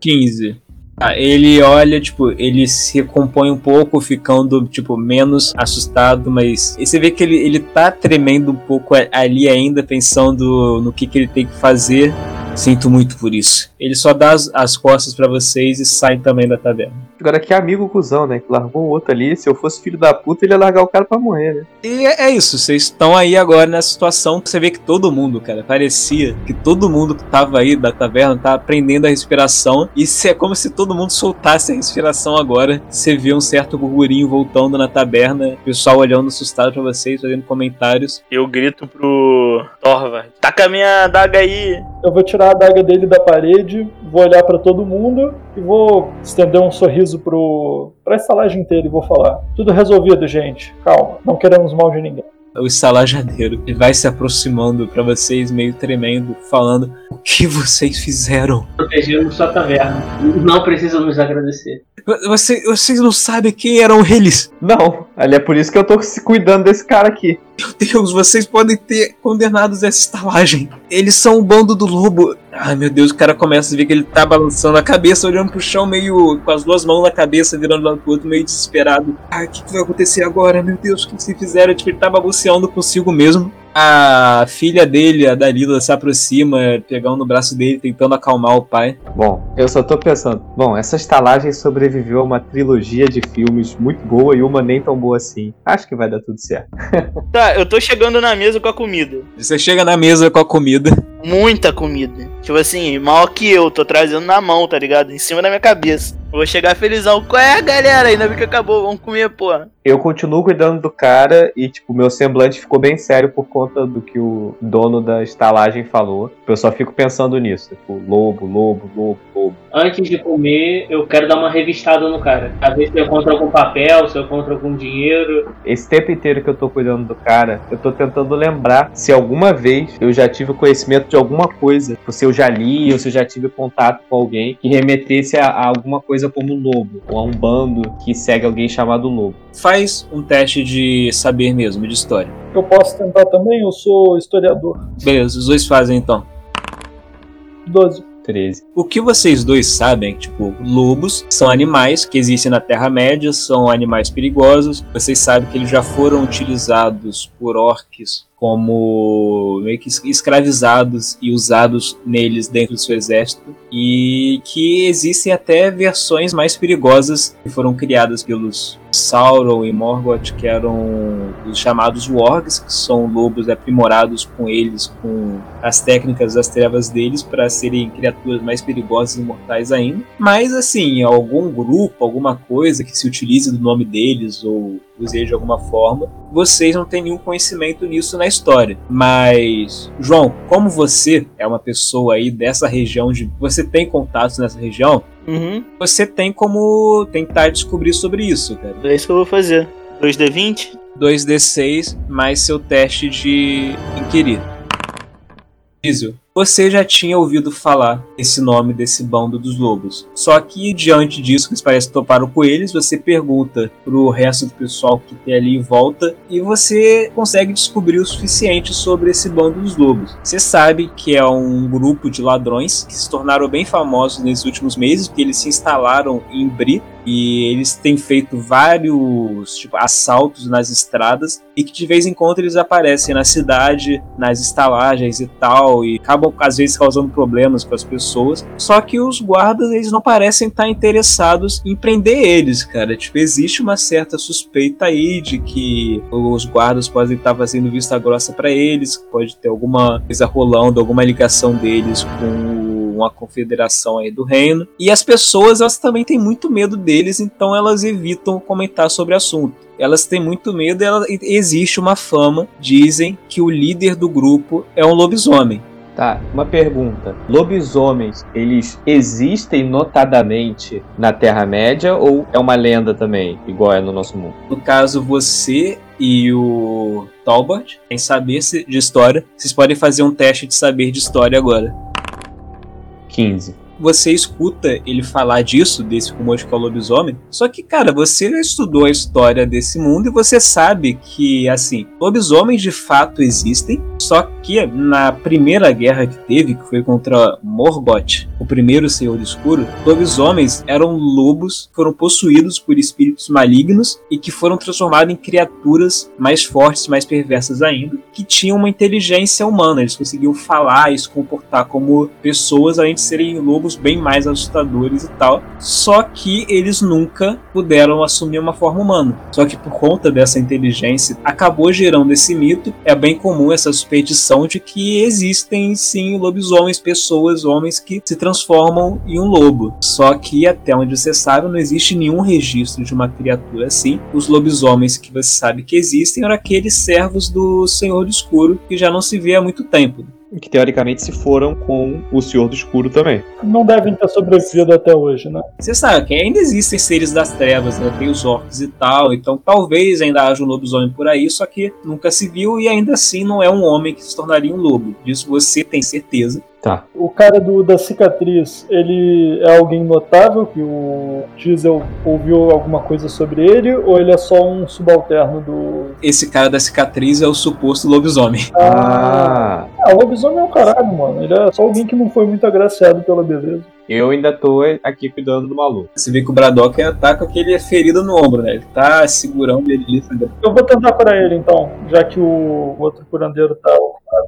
Speaker 6: 15. Ah, ele olha, tipo, ele se recompõe um pouco, ficando, tipo, menos assustado, mas e você vê que ele, ele tá tremendo um pouco ali ainda, pensando no que, que ele tem que fazer. Sinto muito por isso. Ele só dá as, as costas pra vocês e sai também da taverna.
Speaker 2: Agora que amigo cuzão, né? Que largou o outro ali. Se eu fosse filho da puta, ele ia largar o cara pra morrer, né?
Speaker 6: E é é isso, vocês estão aí agora nessa situação você vê que todo mundo, cara, parecia que todo mundo que tava aí da taverna tava aprendendo a respiração. E se é como se todo mundo soltasse a respiração agora. Você vê um certo burburinho voltando na taberna, o pessoal olhando assustado pra vocês, fazendo comentários.
Speaker 4: Eu grito pro Torva. Taca a minha adaga aí.
Speaker 3: Eu vou tirar a adaga dele da parede, vou olhar pra todo mundo e vou estender um sorriso pro pra estalagem inteira e vou falar: Tudo resolvido, gente. Calma, não queremos mal de ninguém.
Speaker 6: O estalajadeiro ele vai se aproximando pra vocês, meio tremendo, falando: O que vocês fizeram?
Speaker 5: Protegemos sua taverna. Não precisa nos agradecer.
Speaker 6: Você- vocês não sabem quem eram eles?
Speaker 2: Não, ali é por isso que eu tô se cuidando desse cara aqui.
Speaker 6: Meu Deus, vocês podem ter condenados essa estalagem. Eles são o bando do lobo. Ai meu Deus, o cara começa a ver que ele tá balançando a cabeça, olhando pro chão, meio com as duas mãos na cabeça, virando lado pro outro, meio desesperado. Ah, o que, que vai acontecer agora? Meu Deus, o que se fizeram? Tipo, ele tá balanceando consigo mesmo. A filha dele, a Dalila, se aproxima, pegando no braço dele, tentando acalmar o pai.
Speaker 2: Bom, eu só tô pensando. Bom, essa estalagem sobreviveu a uma trilogia de filmes muito boa e uma nem tão boa assim. Acho que vai dar tudo certo.
Speaker 4: Tá, eu tô chegando na mesa com a comida.
Speaker 6: Você chega na mesa com a comida.
Speaker 4: Muita comida. Tipo assim, maior que eu, tô trazendo na mão, tá ligado? Em cima da minha cabeça. Vou chegar felizão. Qual é, galera? Ainda bem que acabou, vamos comer, porra.
Speaker 2: Eu continuo cuidando do cara e, tipo, meu semblante ficou bem sério por conta do que o dono da estalagem falou. Eu só fico pensando nisso. Tipo, lobo, lobo, lobo, lobo.
Speaker 5: Antes de comer, eu quero dar uma revistada no cara. A ver se eu encontro algum papel, se eu encontro algum dinheiro.
Speaker 2: Esse tempo inteiro que eu tô cuidando do cara, eu tô tentando lembrar se alguma vez eu já tive conhecimento de alguma coisa. Se eu já li ou se eu já tive contato com alguém que remetesse a, a alguma coisa como lobo. Ou a um bando que segue alguém chamado lobo.
Speaker 6: Faz um teste de saber mesmo, de história.
Speaker 3: Eu posso tentar também, eu sou historiador.
Speaker 6: Beleza, os dois fazem então.
Speaker 3: 12.
Speaker 2: 13.
Speaker 6: O que vocês dois sabem, tipo, lobos são animais que existem na Terra-média, são animais perigosos. Vocês sabem que eles já foram utilizados por orques como meio que escravizados e usados neles dentro do seu exército e que existem até versões mais perigosas que foram criadas pelos Sauron e Morgoth, que eram os chamados Wargs, que são lobos aprimorados com eles, com as técnicas das trevas deles, para serem criaturas mais perigosas e mortais ainda. Mas, assim, algum grupo, alguma coisa que se utilize do nome deles ou use de alguma forma, vocês não têm nenhum conhecimento nisso na história. Mas, João, como você é uma pessoa aí dessa região, de você tem contatos nessa região,
Speaker 4: Uhum.
Speaker 6: você tem como tentar descobrir sobre isso, cara.
Speaker 4: É isso que eu vou fazer. 2D20?
Speaker 6: 2d6 mais seu teste de inquirir. Diesel, você já tinha ouvido falar esse nome desse bando dos lobos. Só que diante disso, que parece toparam com eles, você pergunta pro resto do pessoal que tem ali em volta e você consegue descobrir o suficiente sobre esse bando dos lobos. Você sabe que é um grupo de ladrões que se tornaram bem famosos nesses últimos meses, porque eles se instalaram em Bri e eles têm feito vários tipo, assaltos nas estradas e que de vez em quando eles aparecem na cidade, nas estalagens e tal, e acabam às vezes causando problemas com as pessoas. Só que os guardas eles não parecem estar interessados em prender eles, cara. Tipo, existe uma certa suspeita aí de que os guardas podem estar fazendo vista grossa para eles, pode ter alguma coisa rolando, alguma ligação deles com uma confederação aí do reino. E as pessoas, elas também têm muito medo deles, então elas evitam comentar sobre o assunto. Elas têm muito medo e ela- existe uma fama, dizem, que o líder do grupo é um lobisomem.
Speaker 2: Tá, uma pergunta. Lobisomens, eles existem notadamente na Terra-média ou é uma lenda também, igual é no nosso mundo?
Speaker 6: No caso, você e o Talbot, em saber de história, vocês podem fazer um teste de saber de história agora.
Speaker 2: 15.
Speaker 6: Você escuta ele falar disso, desse rumor de que é o lobisomem, só que, cara, você estudou a história desse mundo e você sabe que, assim, lobisomens de fato existem, só que na primeira guerra que teve, que foi contra Morgoth, o primeiro Senhor Escuro, lobisomens eram lobos que foram possuídos por espíritos malignos e que foram transformados em criaturas mais fortes, mais perversas ainda, que tinham uma inteligência humana. Eles conseguiam falar e se comportar como pessoas, além de serem lobos bem mais assustadores e tal. Só que eles nunca puderam assumir uma forma humana. Só que por conta dessa inteligência, acabou gerando esse mito. É bem comum essa suspeição de que existem sim lobisomens, pessoas, homens que se transformam em um lobo. Só que até onde você sabe, não existe nenhum registro de uma criatura assim. Os lobisomens que você sabe que existem eram aqueles servos do Senhor do Escuro que já não se vê há muito tempo.
Speaker 2: Que teoricamente se foram com o Senhor do Escuro também.
Speaker 3: Não devem ter sobrevivido até hoje, né?
Speaker 6: Você sabe que ainda existem seres das trevas, né? Tem os orcs e tal, então talvez ainda haja um lobisomem por aí, só que nunca se viu e ainda assim não é um homem que se tornaria um lobo. Disso você tem certeza.
Speaker 2: Tá.
Speaker 3: O cara do, da cicatriz, ele é alguém notável que o Diesel ouviu alguma coisa sobre ele ou ele é só um subalterno do.
Speaker 6: Esse cara da cicatriz é o suposto lobisomem.
Speaker 2: Ah,
Speaker 3: Ah, o lobisomem é o caralho, mano. Ele é só alguém que não foi muito agraciado pela beleza.
Speaker 2: eu ainda tô aqui cuidando do maluco.
Speaker 6: Você vê que o Braddock tá com aquele ferido no ombro, né? Ele tá segurando ele ali.
Speaker 3: Eu vou tentar curar ele então, já que o outro curandeiro tá.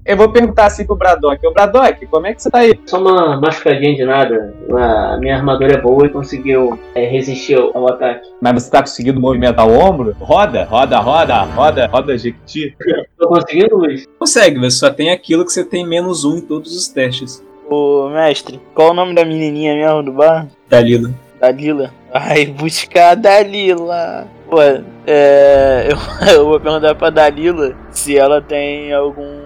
Speaker 2: Eu vou perguntar assim pro Braddock. Ô Braddock, como é que você tá aí?
Speaker 5: Só uma machucadinha de nada. A minha armadura é boa e conseguiu é, resistir ao, ataque.
Speaker 2: Mas você tá conseguindo movimentar o ombro? Roda, roda, roda, roda, roda, Jequiti.
Speaker 5: Tô conseguindo, Luiz?
Speaker 6: Consegue, você só tem aquilo que você tem menos um em todos os testes.
Speaker 7: Ô, mestre, qual o nome da menininha mesmo do bar?
Speaker 6: Dalila.
Speaker 7: Dalila. Ai, buscar a Dalila. Pô, é. Eu, eu vou perguntar pra Dalila se ela tem algum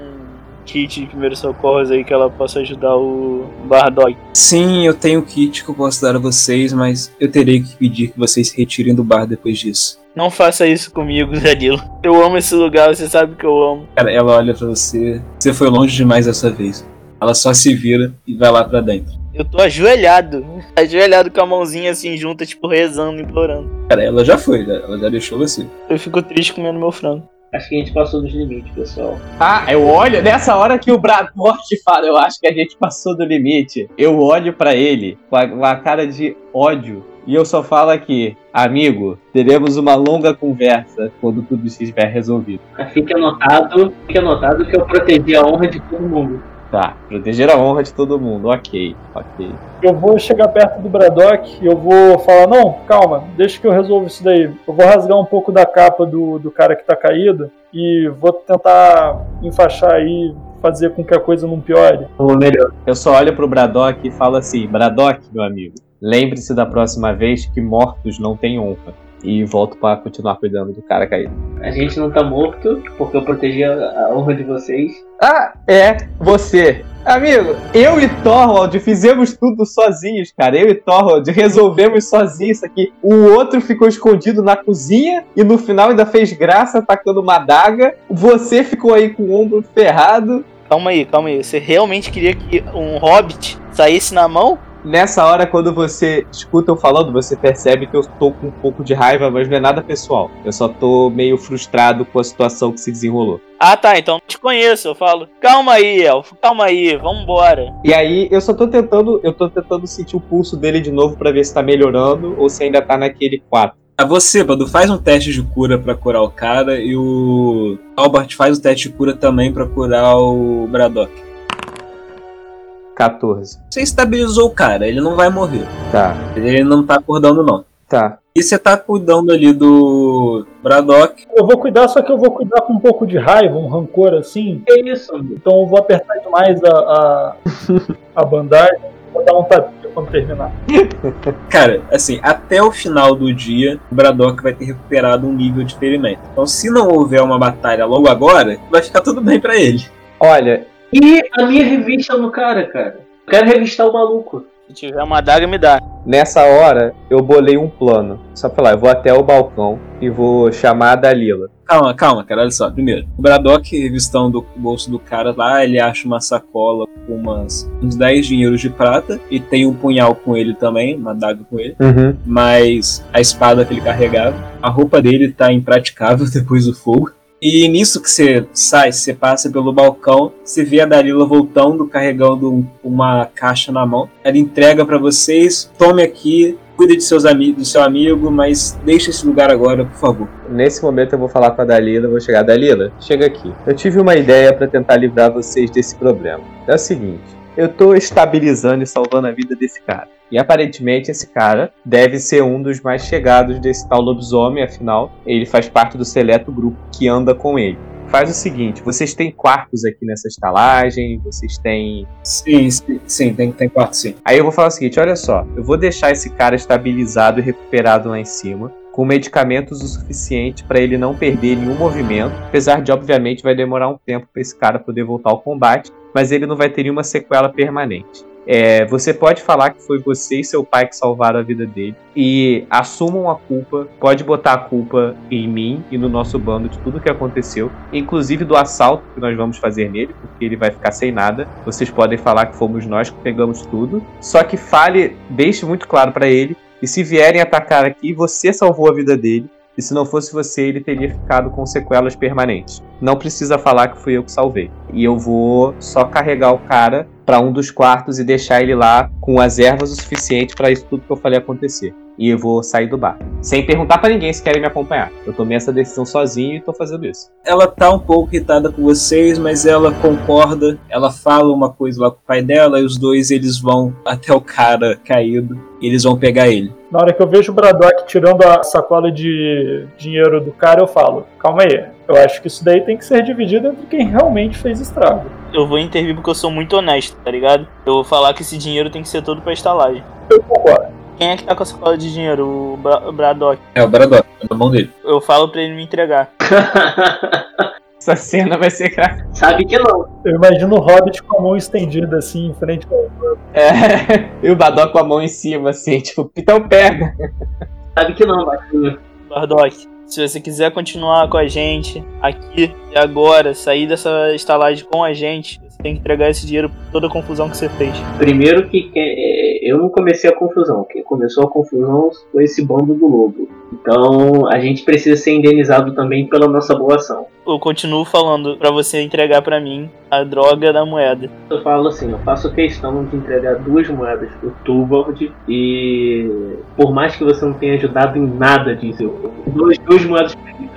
Speaker 7: kit de primeiros socorros aí que ela possa ajudar o Bardock.
Speaker 6: Sim, eu tenho kit que eu posso dar a vocês, mas eu terei que pedir que vocês se retirem do bar depois disso.
Speaker 7: Não faça isso comigo, Dalila. Eu amo esse lugar, você sabe que eu amo.
Speaker 6: Cara, ela olha pra você. Você foi longe demais dessa vez. Ela só se vira e vai lá pra dentro.
Speaker 7: Eu tô ajoelhado. Ajoelhado com a mãozinha assim junta, tipo, rezando, implorando.
Speaker 6: Cara, ela já foi, ela já deixou você.
Speaker 7: Eu fico triste comendo meu frango.
Speaker 5: Acho que a gente passou dos limites, pessoal.
Speaker 2: Ah, eu olho nessa hora que o Braddock fala, eu acho que a gente passou do limite. Eu olho pra ele com a, com a cara de ódio e eu só falo aqui, amigo, teremos uma longa conversa quando tudo estiver resolvido.
Speaker 5: Fique anotado, fique anotado que eu protegi a honra de todo mundo.
Speaker 2: Tá, proteger a honra de todo mundo, ok, ok.
Speaker 3: Eu vou chegar perto do Braddock e eu vou falar, não, calma, deixa que eu resolvo isso daí. Eu vou rasgar um pouco da capa do, do cara que tá caído e vou tentar enfaixar aí, fazer com que a coisa não piore.
Speaker 5: Ou melhor,
Speaker 2: Eu só olho pro Braddock e falo assim, Braddock, meu amigo, lembre-se da próxima vez que mortos não têm honra. E volto pra continuar cuidando do cara caído.
Speaker 5: a gente não tá morto, porque eu protegi a, a honra de vocês.
Speaker 2: Ah, é, você. Amigo, eu e Thorwald fizemos tudo sozinhos, cara. Eu e Thorwald resolvemos sozinhos isso aqui. O outro ficou escondido na cozinha e no final ainda fez graça atacando uma adaga. Você ficou aí com o ombro ferrado.
Speaker 7: Calma aí, calma aí. Você realmente queria que um hobbit saísse na mão?
Speaker 2: Nessa hora, quando você escuta eu falando, você percebe que eu tô com um pouco de raiva, mas não é nada pessoal. Eu só tô meio frustrado com a situação que se desenrolou.
Speaker 7: Ah tá, então te conheço. Eu falo, calma aí, Elfo, calma aí, vambora.
Speaker 2: E aí, eu só tô tentando, eu tô tentando sentir o pulso dele de novo pra ver se tá melhorando ou se ainda tá naquele 4.
Speaker 6: A você, Badu, faz um teste de cura pra curar o cara e o Albert faz o teste de cura também pra curar o Braddock.
Speaker 2: 14.
Speaker 6: Você estabilizou o cara, ele não vai morrer.
Speaker 2: Tá,
Speaker 6: Ele não tá acordando, não.
Speaker 2: tá.
Speaker 6: E você tá cuidando ali do Braddock.
Speaker 3: Eu vou cuidar, só que eu vou cuidar com um pouco de raiva, um rancor assim.
Speaker 5: Que isso?
Speaker 3: Então eu vou apertar demais a, a, a bandagem. Vou dar um tapinha quando terminar.
Speaker 6: Cara, assim, até o final do dia, o Braddock vai ter recuperado um nível de ferimento. Então, se não houver uma batalha logo agora, vai ficar tudo bem pra ele.
Speaker 2: Olha,
Speaker 5: E a minha revista no cara, cara. Eu quero revistar o maluco.
Speaker 7: Se tiver uma adaga, me dá.
Speaker 2: nessa hora eu bolei um plano. Só pra lá, eu vou até o balcão e vou chamar a Dalila.
Speaker 6: Calma, calma, cara, olha só. Primeiro, o Braddock, revistando o bolso do cara lá, ele acha uma sacola com umas, uns 10 dinheiros de prata e tem um punhal com ele também, uma adaga com ele.
Speaker 2: Uhum.
Speaker 6: mas a espada que ele carregava. A roupa dele tá impraticável depois do fogo. E nisso que você sai, você passa pelo balcão, você vê a Dalila voltando, carregando um- uma caixa na mão. Ela entrega pra vocês, tome aqui, cuide de seus ami do seu amigo, mas deixe esse lugar agora, por favor.
Speaker 2: Nesse momento eu vou falar com a Dalila, vou chegar. Dalila, chega aqui. Eu tive uma ideia pra tentar livrar vocês desse problema. É o seguinte, eu tô estabilizando e salvando a vida desse cara. E aparentemente esse cara deve ser um dos mais chegados desse tal lobisomem, afinal, ele faz parte do seleto grupo que anda com ele. Faz o seguinte, vocês têm quartos aqui nessa estalagem, vocês têm
Speaker 6: Sim, sim, sim tem, tem quarto sim.
Speaker 2: Aí eu vou falar o seguinte: olha só, eu vou deixar esse cara estabilizado e recuperado lá em cima, com medicamentos o suficiente para ele não perder nenhum movimento, apesar de obviamente vai demorar um tempo para esse cara poder voltar ao combate, mas ele não vai ter nenhuma sequela permanente. É, você pode falar que foi você e seu pai que salvaram a vida dele. E assumam a culpa. Pode botar a culpa em mim e no nosso bando de tudo que aconteceu. Inclusive do assalto que nós vamos fazer nele, porque ele vai ficar sem nada. Vocês podem falar que fomos nós que pegamos tudo. Só que fale, deixe muito claro para ele. E se vierem atacar aqui, você salvou a vida dele. E se não fosse você, ele teria ficado com sequelas permanentes. Não precisa falar que fui eu que salvei. E eu vou só carregar o cara para um dos quartos e deixar ele lá com as ervas o suficiente para isso tudo que eu falei acontecer. E eu vou sair do bar. Sem perguntar para ninguém se querem me acompanhar. Eu tomei essa decisão sozinho e tô fazendo isso.
Speaker 6: Ela tá um pouco irritada com vocês, mas ela concorda. Ela fala uma coisa lá com o pai dela e os dois eles vão até o cara caído e eles vão pegar ele.
Speaker 3: Na hora que eu vejo o Braddock tirando a sacola de dinheiro do cara, eu falo: calma aí, eu acho que isso daí tem que ser dividido entre quem realmente fez estrago.
Speaker 7: Eu vou intervir porque eu sou muito honesto, tá ligado? Eu vou falar que esse dinheiro tem que ser todo pra estalagem.
Speaker 3: Eu concordo.
Speaker 7: Quem é que tá com a sacola de dinheiro? O, Bra o Braddock.
Speaker 6: É o Braddock, tá na mão dele.
Speaker 7: Eu falo pra ele me entregar.
Speaker 2: Essa cena vai ser gra-
Speaker 5: Sabe que não.
Speaker 3: Eu imagino o Hobbit com a mão estendida assim em frente ao.
Speaker 2: É, e o Badok com a mão em cima, assim, tipo, então pega.
Speaker 5: Sabe que não, Batinho.
Speaker 7: Bardock, se você quiser continuar com a gente aqui e agora, sair dessa estalagem com a gente, você tem que entregar esse dinheiro por toda a confusão que você fez.
Speaker 5: Primeiro que é, eu não comecei a confusão. Quem começou a confusão foi esse bando do lobo. Então a gente precisa ser indenizado também pela nossa boa ação.
Speaker 7: Eu continuo falando pra você entregar pra mim a droga da moeda.
Speaker 5: Eu falo assim, eu faço questão de entregar duas moedas pro Tuvald e por mais que você não tenha ajudado em nada, diz eu, duas, duas moedas pra mim.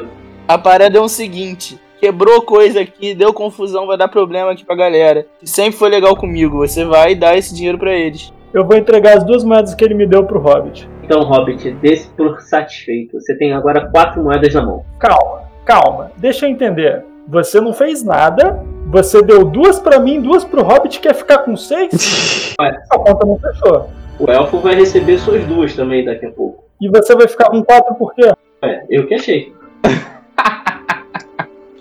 Speaker 7: A parada é o seguinte. Quebrou coisa aqui, deu confusão, vai dar problema aqui pra galera. E sempre foi legal comigo. Você vai dar esse dinheiro pra eles.
Speaker 3: Eu vou entregar as duas moedas que ele me deu pro Hobbit.
Speaker 5: Então, Hobbit, desse por satisfeito. Você tem agora quatro moedas na mão.
Speaker 3: Calma, calma, deixa eu entender. Você não fez nada, você deu duas pra mim, duas pro Hobbit, quer ficar com seis? A conta não fechou.
Speaker 5: O elfo vai receber suas duas também daqui a pouco.
Speaker 3: E você vai ficar com quatro por quê?
Speaker 5: É, eu que achei.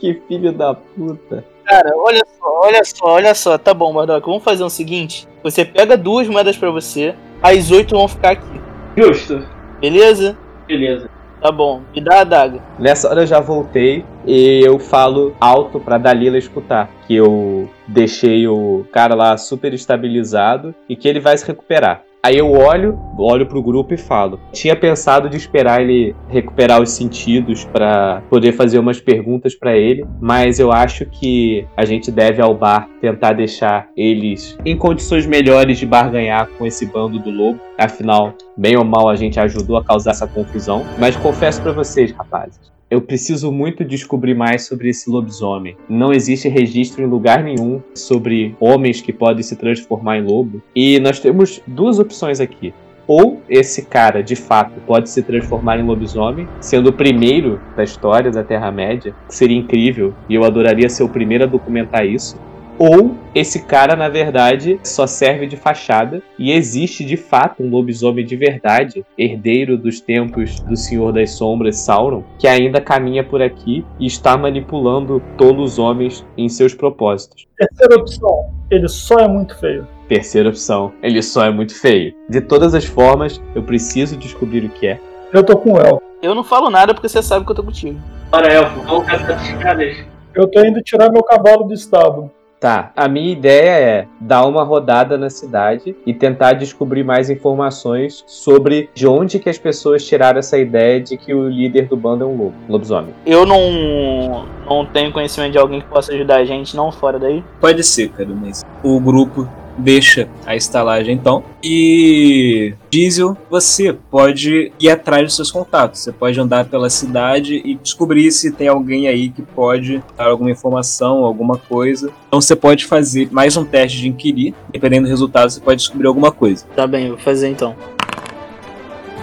Speaker 2: Que filho da puta.
Speaker 7: Cara, olha só, olha só, olha só. Tá bom, Bardock, vamos fazer o seguinte. Você pega duas moedas pra você, as oito vão ficar aqui.
Speaker 5: Justo.
Speaker 7: Beleza?
Speaker 5: Beleza.
Speaker 7: Tá bom. Me dá a adaga.
Speaker 2: Nessa hora eu já voltei e eu falo alto pra Dalila escutar que eu deixei o cara lá super estabilizado e que ele vai se recuperar. Aí eu olho, olho pro grupo e falo. Tinha pensado de esperar ele recuperar os sentidos pra poder fazer umas perguntas pra ele, mas eu acho que a gente deve ao bar tentar deixar eles em condições melhores de barganhar com esse bando do lobo. Afinal, bem ou mal a gente ajudou a causar essa confusão. Mas confesso pra vocês, rapazes, eu preciso muito descobrir mais sobre esse lobisomem. Não existe registro em lugar nenhum sobre homens que podem se transformar em lobo. E nós temos duas opções aqui. Ou esse cara, de fato, pode se transformar em lobisomem, sendo o primeiro da história da Terra-média, seria incrível, e eu adoraria ser o primeiro a documentar isso. Ou esse cara, na verdade, só serve de fachada e existe de fato um lobisomem de verdade, herdeiro dos tempos do Senhor das Sombras, Sauron, que ainda caminha por aqui e está manipulando tolos homens em seus propósitos.
Speaker 3: Terceira opção, ele só é muito feio.
Speaker 2: Terceira opção, ele só é muito feio. De todas as formas, eu preciso descobrir o que é.
Speaker 3: Eu tô com o El.
Speaker 7: Eu não falo nada porque você sabe que eu tô contigo.
Speaker 5: Ora, elfo, vamos caçar as escadas.
Speaker 3: Eu tô indo tirar meu cavalo do estábulo.
Speaker 2: Tá, a minha ideia é dar uma rodada na cidade e tentar descobrir mais informações sobre de onde que as pessoas tiraram essa ideia de que o líder do bando é um lobo, lobisomem.
Speaker 7: Eu não, não tenho conhecimento de alguém que possa ajudar a gente, não fora daí.
Speaker 6: Pode ser, cara, mas o grupo deixa a estalagem então. E Diesel, você pode ir atrás dos seus contatos. Você pode andar pela cidade e descobrir se tem alguém aí que pode dar alguma informação, alguma coisa. Então você pode fazer mais um teste de inquirir. Dependendo do resultado, você pode descobrir alguma coisa.
Speaker 7: Tá bem, eu vou fazer então.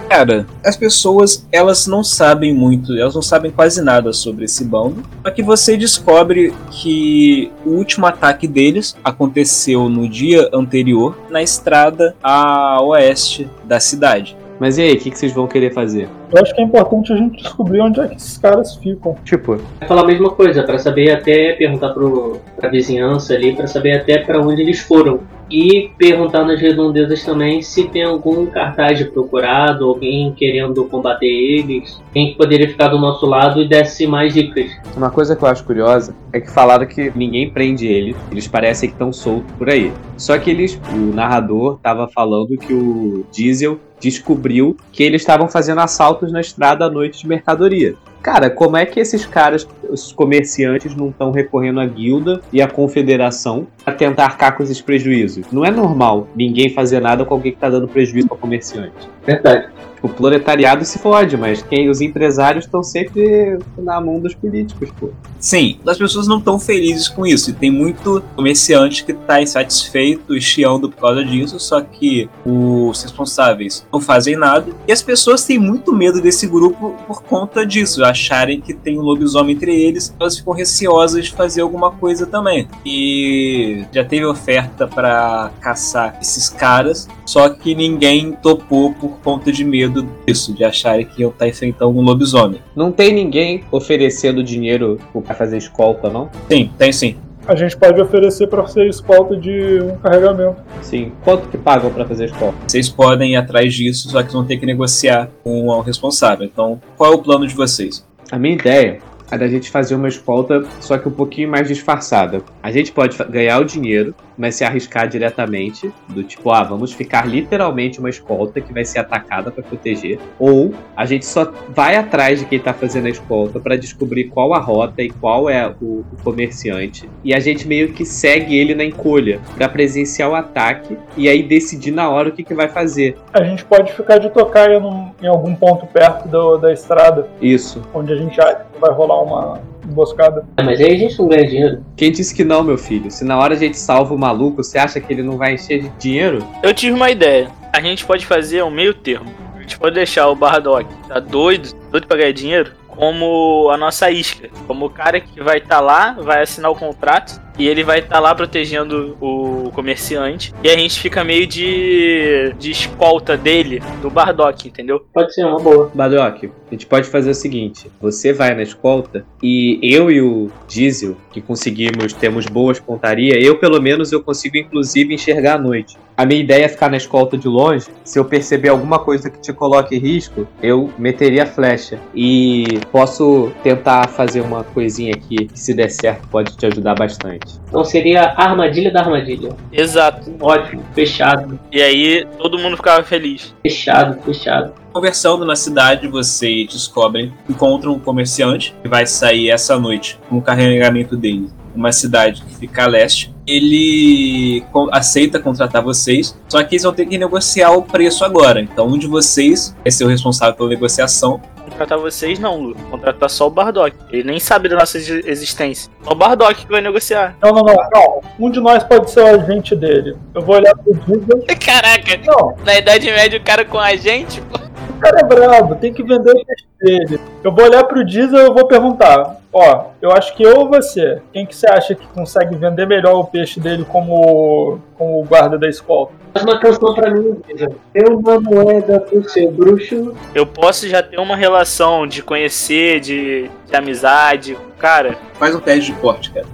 Speaker 6: Cara, as pessoas, elas não sabem muito, elas não sabem quase nada sobre esse bando. Só que você descobre que o último ataque deles aconteceu no dia anterior, na estrada a oeste da cidade.
Speaker 2: Mas e aí, o que, que vocês vão querer fazer?
Speaker 3: Eu acho que é importante a gente descobrir onde é que esses caras ficam.
Speaker 2: Tipo,
Speaker 5: Vai falar a mesma coisa, pra saber até perguntar pro, pra vizinhança ali, pra saber até pra onde eles foram. E perguntar nas redondezas também se tem algum cartaz de procurado, alguém querendo combater eles, quem que poderia ficar do nosso lado e desse mais dicas.
Speaker 2: uma coisa que eu acho curiosa é que falaram que ninguém prende eles, eles parecem que estão soltos por aí. Só que eles, o narrador tava falando que o Diesel descobriu que eles estavam fazendo assaltos na estrada à noite de mercadoria. Cara, como é que esses caras, os comerciantes, não estão recorrendo à guilda e à confederação pra tentar arcar com esses prejuízos? Não é normal ninguém fazer nada com alguém que tá dando prejuízo para comerciante.
Speaker 5: Verdade.
Speaker 2: O proletariado se fode, mas quem os empresários estão sempre na mão dos políticos, pô.
Speaker 6: Sim, as pessoas não estão felizes com isso. E tem muito comerciante que está insatisfeito e chiando por causa disso, só que os responsáveis não fazem nada. E as pessoas têm muito medo desse grupo por conta disso, acharem que tem um lobisomem entre eles, elas ficam receosas de fazer alguma coisa também. E já teve oferta para caçar esses caras, só que ninguém topou por conta de medo disso, de acharem que iam estar enfrentando um lobisomem.
Speaker 2: Não tem ninguém oferecendo dinheiro pra fazer escolta, não?
Speaker 6: Sim, tem sim.
Speaker 3: A gente pode oferecer pra ser escolta de um carregamento.
Speaker 2: Sim. Quanto que pagam pra fazer escolta?
Speaker 6: Vocês podem ir atrás disso, só que vão ter que negociar com o responsável. Então, qual é o plano de vocês?
Speaker 2: A minha ideia é da gente fazer uma escolta, só que um pouquinho mais disfarçada. A gente pode ganhar o dinheiro, mas se arriscar diretamente, do tipo, ah, vamos ficar literalmente uma escolta que vai ser atacada pra proteger, ou a gente só vai atrás de quem tá fazendo a escolta pra descobrir qual a rota e qual é o, o comerciante, e a gente meio que segue ele na encolha pra presenciar o ataque e aí decidir na hora o que, que vai fazer.
Speaker 3: A gente pode ficar de tocaia num- em algum ponto perto do- da estrada,
Speaker 2: Isso.
Speaker 3: onde a gente vai rolar uma emboscada.
Speaker 5: É, mas aí a gente não ganha dinheiro.
Speaker 2: Quem disse que não, meu filho? Se na hora a gente salva o maluco, você acha que ele não vai encher de dinheiro?
Speaker 4: Eu tive uma ideia. A gente pode fazer um meio termo. A gente pode deixar o Bardock, tá doido, doido pra ganhar dinheiro, como a nossa isca. Como o cara que vai estar lá, vai assinar o contrato, e ele vai estar lá protegendo o comerciante. E a gente fica meio de, de escolta dele, do Bardock, entendeu?
Speaker 5: Pode ser uma boa.
Speaker 2: Badrock, a gente pode fazer o seguinte: você vai na escolta e eu e o Diesel, que conseguimos, temos boas pontaria, eu pelo menos eu consigo inclusive enxergar à noite. A minha ideia é ficar na escolta de longe. Se eu perceber alguma coisa que te coloque em risco, eu meteria a flecha. E posso tentar fazer uma coisinha aqui que, se der certo, pode te ajudar bastante.
Speaker 5: Então seria a armadilha da armadilha.
Speaker 4: Exato.
Speaker 5: Ótimo. Fechado.
Speaker 4: E aí todo mundo ficava feliz.
Speaker 5: Fechado, fechado.
Speaker 6: Conversando na cidade, vocês descobrem, encontram um comerciante que vai sair essa noite com o carregamento dele. Uma cidade que fica a leste. Ele aceita contratar vocês, só que eles vão ter que negociar o preço agora. Então, um de vocês vai ser o responsável pela negociação.
Speaker 4: Contratar vocês não, Lu. Contratar só o Bardock. Ele nem sabe da nossa exi- existência. Só o Bardock que vai negociar.
Speaker 3: Não, não, não, calma. Um de nós pode ser o agente dele. Eu vou olhar pro Diesel.
Speaker 4: Caraca,
Speaker 3: Não,
Speaker 4: na Idade Média o cara com a gente, pô.
Speaker 3: O cara é brabo, tem que vender o peixe dele. Eu vou olhar pro Diesel e eu vou perguntar: Ó, eu acho que eu ou você, quem que você acha que consegue vender melhor o peixe dele como, como o guarda da escolta?
Speaker 5: Faz uma canção pra mim, Isa. Deu uma moeda pro seu bruxo.
Speaker 4: Eu posso já ter uma relação de conhecer, de, de amizade. Cara,
Speaker 6: Faz um teste de porte, cara.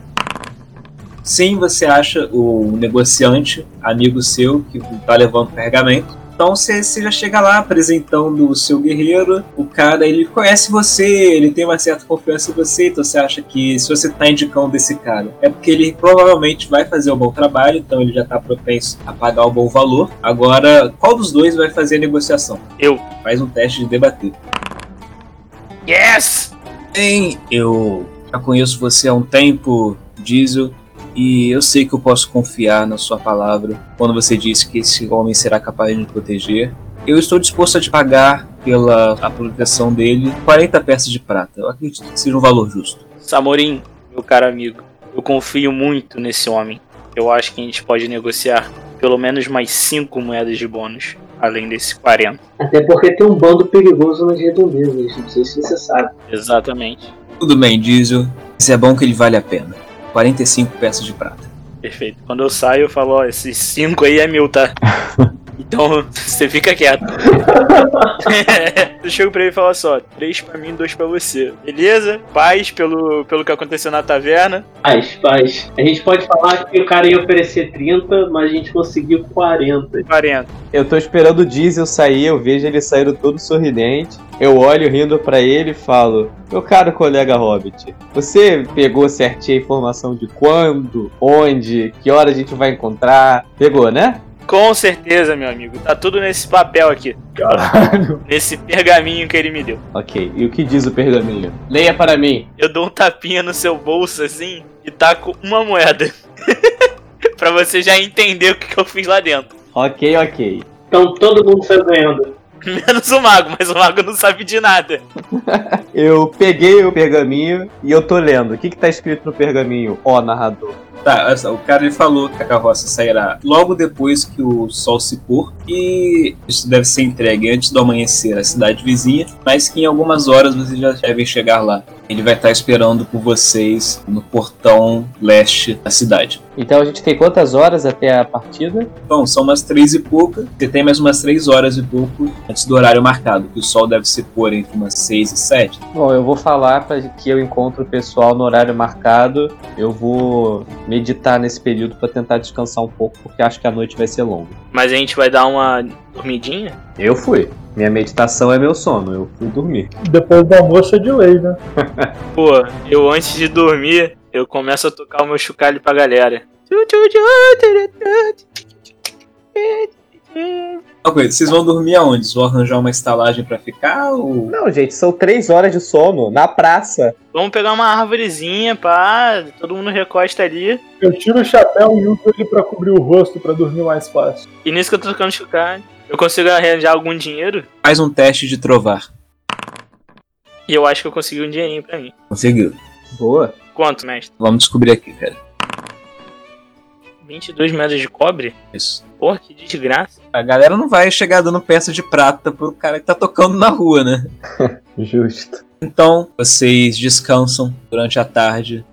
Speaker 6: Sim, você acha o negociante, amigo seu, que tá levando o carregamento. Então você, já chega lá apresentando o seu guerreiro. O cara ele conhece você, ele tem uma certa confiança em você, então você acha que se você tá indicando desse cara, é porque ele provavelmente vai fazer um bom trabalho, então ele já tá propenso a pagar um bom valor. Agora, qual dos dois vai fazer a negociação?
Speaker 4: Eu.
Speaker 6: Faz um teste de debater.
Speaker 4: yes!
Speaker 6: Bem, eu já conheço você há um tempo, Diesel, e eu sei que eu posso confiar na sua palavra quando você disse que esse homem será capaz de me proteger. Eu estou disposto a te pagar pela a proteção dele 40 peças de prata. Eu acredito que seja um valor justo.
Speaker 4: Samorim, meu caro amigo, eu confio muito nesse homem. Eu acho que a gente pode negociar pelo menos mais 5 moedas de bônus, além desse 40.
Speaker 5: Até porque tem um bando perigoso nas redondezas. Não sei se você sabe.
Speaker 4: Exatamente.
Speaker 6: Tudo bem, Diesel. Se é bom que ele vale a pena. 45 peças de prata.
Speaker 4: Perfeito. Quando eu saio, eu falo, ó, esses 5 aí é meu, tá? Então, você fica quieto. eu chego pra ele e falo só, três pra mim, dois pra você. Beleza? Paz pelo, pelo que aconteceu na taverna.
Speaker 5: Paz, paz. A gente pode falar que o cara ia oferecer 30, mas a gente conseguiu 40.
Speaker 4: 40.
Speaker 2: Eu tô esperando o Diesel sair, eu vejo ele saindo todo sorridente. Eu olho rindo pra ele e falo: Meu caro colega Hobbit, você pegou certinho a informação de quando, onde, que hora a gente vai encontrar? Pegou, né?
Speaker 4: Com certeza, meu amigo. Tá tudo nesse papel aqui.
Speaker 3: Caralho.
Speaker 4: Nesse pergaminho que ele me deu.
Speaker 2: Ok, e o que diz o pergaminho? Leia para mim.
Speaker 4: Eu dou um tapinha no seu bolso assim e taco uma moeda. pra você já entender o que, que eu fiz lá dentro.
Speaker 2: Ok, ok.
Speaker 5: Então todo mundo saiu ganhando.
Speaker 4: Menos o mago, mas o mago não sabe de nada.
Speaker 2: Eu peguei o pergaminho e eu tô lendo. O que que tá escrito no pergaminho, ó narrador?
Speaker 6: Tá, o cara ele falou que a carroça sairá logo depois que o sol se pôr e isso deve ser entregue antes do amanhecer à cidade vizinha, mas que em algumas horas vocês já devem chegar lá. Ele vai estar esperando por vocês no portão leste da cidade.
Speaker 2: Então a gente tem quantas horas até a partida?
Speaker 6: Bom, são umas três e pouca. Você tem mais umas três horas e pouco antes do horário marcado, que o sol deve se pôr entre umas seis e sete.
Speaker 2: Bom, eu vou falar para que eu encontro o pessoal no horário marcado. Eu vou meditar nesse período para tentar descansar um pouco, porque acho que a noite vai ser longa.
Speaker 4: Mas a gente vai dar uma dormidinha?
Speaker 2: Eu fui. Minha meditação é meu sono. Eu fui dormir.
Speaker 3: Depois do almoço é de lei, né?
Speaker 4: Pô, eu antes de dormir, eu começo a tocar o meu chocalho pra galera.
Speaker 6: Ok, vocês vão dormir aonde? Vocês vão arranjar uma estalagem pra ficar ou...
Speaker 2: Não, gente, são três horas de sono na praça.
Speaker 4: Vamos pegar uma árvorezinha, pá, todo mundo recosta ali.
Speaker 3: Eu tiro o chapéu e uso ele pra cobrir o rosto pra dormir mais fácil.
Speaker 4: E nisso que eu tô tocando chocalho, eu consigo arranjar algum dinheiro?
Speaker 6: Faz um teste de trovar.
Speaker 4: E eu acho que eu consegui um dinheirinho pra mim.
Speaker 6: Conseguiu.
Speaker 2: Boa.
Speaker 4: Quanto, mestre?
Speaker 6: Vamos descobrir aqui, cara.
Speaker 4: 22 metros de cobre?
Speaker 6: Isso.
Speaker 4: Porra, que desgraça.
Speaker 6: A galera não vai chegar dando peça de prata pro cara que tá tocando na rua, né?
Speaker 2: Justo.
Speaker 6: Então, vocês descansam durante a tarde.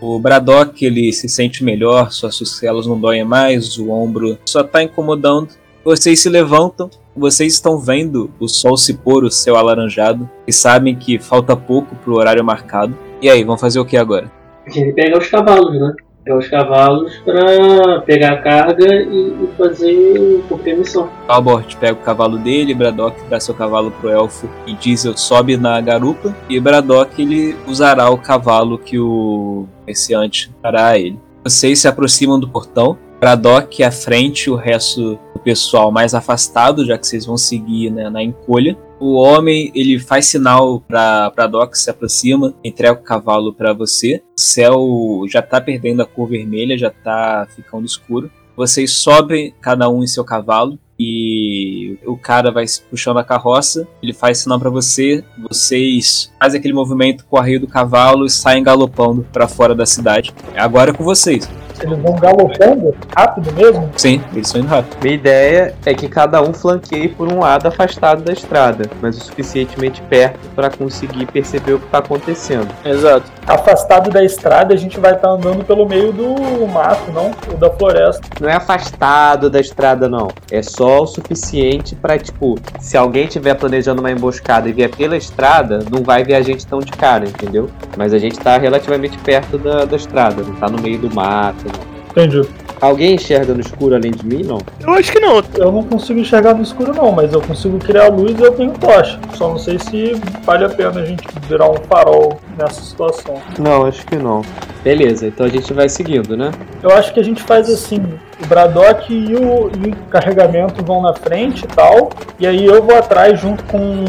Speaker 6: O Braddock ele se sente melhor, suas costelas não doem mais, o ombro só tá incomodando. Vocês se levantam, vocês estão vendo o sol se pôr, o céu alaranjado, e sabem que falta pouco pro horário marcado. E aí, vão fazer o que agora?
Speaker 5: A gente pega os cavalos, né? Os cavalos pra pegar a carga e, e fazer a missão.
Speaker 6: Albert pega o cavalo dele, Braddock dá seu cavalo pro elfo e Diesel sobe na garupa, e Braddock ele usará o cavalo que o comerciante dará a ele. Vocês se aproximam do portão, Braddock à frente, o resto do pessoal mais afastado, já que vocês vão seguir né, na encolha. O homem ele faz sinal para Braddock se aproxima, entrega o cavalo para você. O céu já tá perdendo a cor vermelha, já tá ficando escuro. Vocês sobem cada um em seu cavalo e o cara vai puxando a carroça. Ele faz sinal para você. Vocês fazem aquele movimento com o arreio do cavalo e saem galopando para fora da cidade. Agora é com vocês.
Speaker 3: Eles vão galopando rápido mesmo?
Speaker 6: Sim, eles estão indo rápido.
Speaker 2: Minha ideia é que cada um flanqueie por um lado afastado da estrada, mas o suficientemente perto para conseguir perceber o que tá acontecendo.
Speaker 4: Exato.
Speaker 3: Afastado da estrada, a gente vai estar andando pelo meio do mato, não? Ou da floresta.
Speaker 2: Não é afastado da estrada, não. É só o suficiente pra, tipo, se alguém tiver planejando uma emboscada e vier pela estrada, não vai ver a gente tão de cara, entendeu? Mas a gente tá relativamente perto da, da estrada, não tá no meio do mato. Não.
Speaker 3: Entendi.
Speaker 2: Alguém enxerga no escuro além de mim, não?
Speaker 4: Eu acho que não.
Speaker 3: Eu não consigo enxergar no escuro, não, mas eu consigo criar luz e eu tenho tocha. Só não sei se vale a pena a gente virar um farol nessa situação.
Speaker 2: Não, acho que não. Beleza, então a gente vai seguindo, né?
Speaker 3: Eu acho que a gente faz assim: o Braddock e o, e o carregamento vão na frente e tal, e aí eu vou atrás junto com